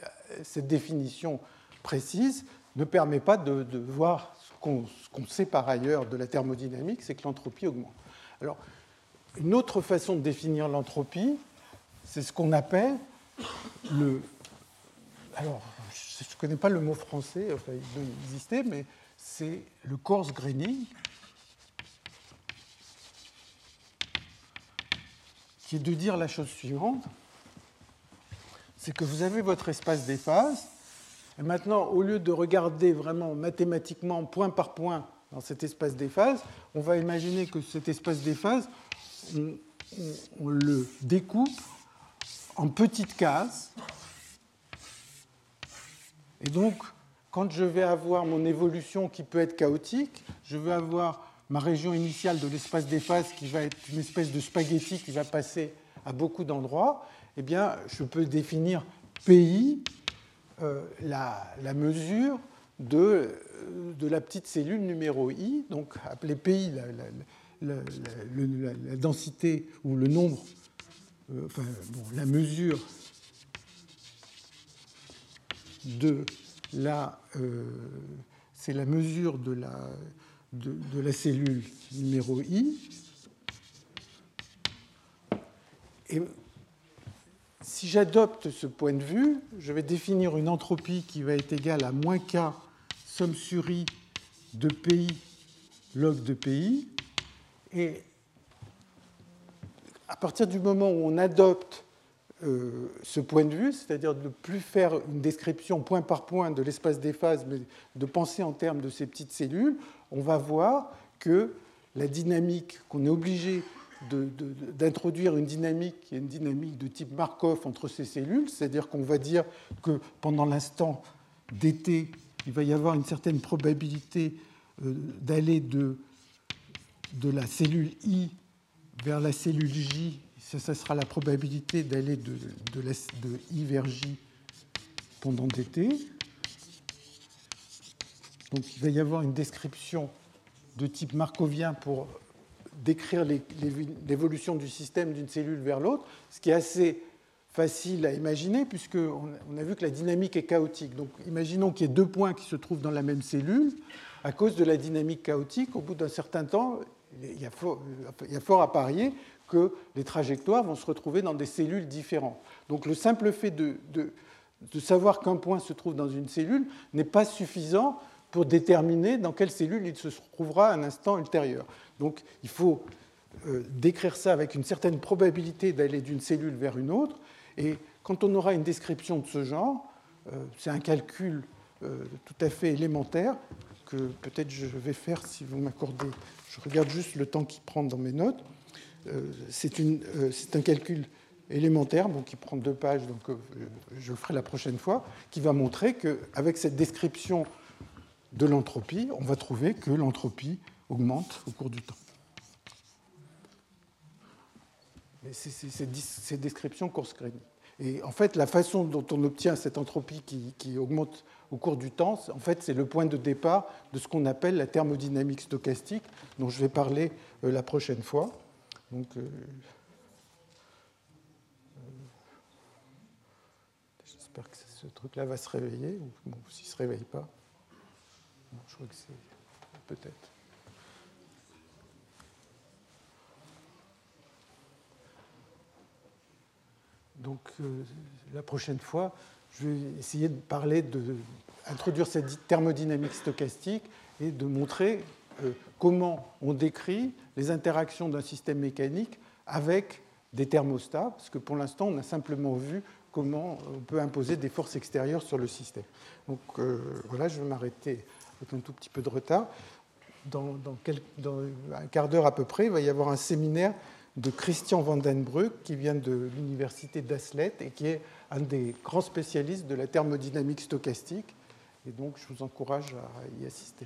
définition précise ne permet pas de, voir ce qu'on sait par ailleurs de la thermodynamique, c'est que l'entropie augmente. Alors, une autre façon de définir l'entropie, c'est ce qu'on appelle le. Alors, je ne connais pas le mot français, enfin, il doit exister, mais c'est le coarse graining, qui est de dire la chose suivante c'est que vous avez votre espace des phases, et maintenant, au lieu de regarder vraiment mathématiquement point par point dans cet espace des phases, on va imaginer que cet espace des phases, on, le découpe en petites cases. Et donc, quand je vais avoir mon évolution qui peut être chaotique, je vais avoir ma région initiale de l'espace des phases qui va être une espèce de spaghetti qui va passer à beaucoup d'endroits, eh bien, je peux définir PI euh, la, mesure de, de, la petite cellule numéro I, donc appelée la, la, densité ou le nombre, euh, enfin, bon, la mesure de la, euh, c'est la mesure de la, de, de la cellule numéro I. Et si j'adopte ce point de vue, je vais définir une entropie qui va être égale à moins k somme sur i de pi log de pi. Et à partir du moment où on adopte euh, ce point de vue, c'est-à-dire de ne plus faire une description point par point de l'espace des phases, mais de penser en termes de ces petites cellules, on va voir que la dynamique qu'on est obligé d'introduire une dynamique qui est une dynamique de type Markov entre ces cellules, c'est-à-dire qu'on va dire que pendant l'instant dt, il va y avoir une certaine probabilité euh, d'aller de, de la cellule I vers la cellule J, ça sera la probabilité d'aller de, de, I vers J pendant dt. Donc il va y avoir une description de type markovien pour décrire l'évolution du système d'une cellule vers l'autre, ce qui est assez facile à imaginer puisqu'on a vu que la dynamique est chaotique. Donc imaginons qu'il y ait deux points qui se trouvent dans la même cellule. À cause de la dynamique chaotique, au bout d'un certain temps, il y a fort à parier que les trajectoires vont se retrouver dans des cellules différentes. Donc le simple fait de, savoir qu'un point se trouve dans une cellule n'est pas suffisant pour déterminer dans quelle cellule il se trouvera à un instant ultérieur. Donc il faut euh, décrire ça avec une certaine probabilité d'aller d'une cellule vers une autre. Et quand on aura une description de ce genre, euh, c'est un calcul euh, tout à fait élémentaire que peut-être je vais faire si vous m'accordez. Je regarde juste le temps qu'il prend dans mes notes. C'est un calcul élémentaire, donc qui prend deux pages, donc je le ferai la prochaine fois, qui va montrer qu'avec cette description de l'entropie, on va trouver que l'entropie augmente au cours du temps. C'est ces descriptions course Et en fait, la façon dont on obtient cette entropie qui, augmente au cours du temps, en fait, c'est le point de départ de ce qu'on appelle la thermodynamique stochastique, dont je vais parler euh, la prochaine fois. Donc, euh, euh, j'espère que ce truc-là va se réveiller, ou s'il ne se réveille pas. je crois que c'est peut-être. Donc euh, la prochaine fois, je vais essayer de parler d'introduire cette thermodynamique stochastique et de montrer comment on décrit les interactions d'un système mécanique avec des thermostats, parce que pour l'instant, on a simplement vu comment on peut imposer des forces extérieures sur le système. Donc euh, voilà, je vais m'arrêter avec un tout petit peu de retard. Dans, un quart d'heure à peu près, il va y avoir un séminaire de Christian Vandenbruck, qui vient de l'université d'Aslet et qui est un des grands spécialistes de la thermodynamique stochastique. Et donc, je vous encourage à y assister.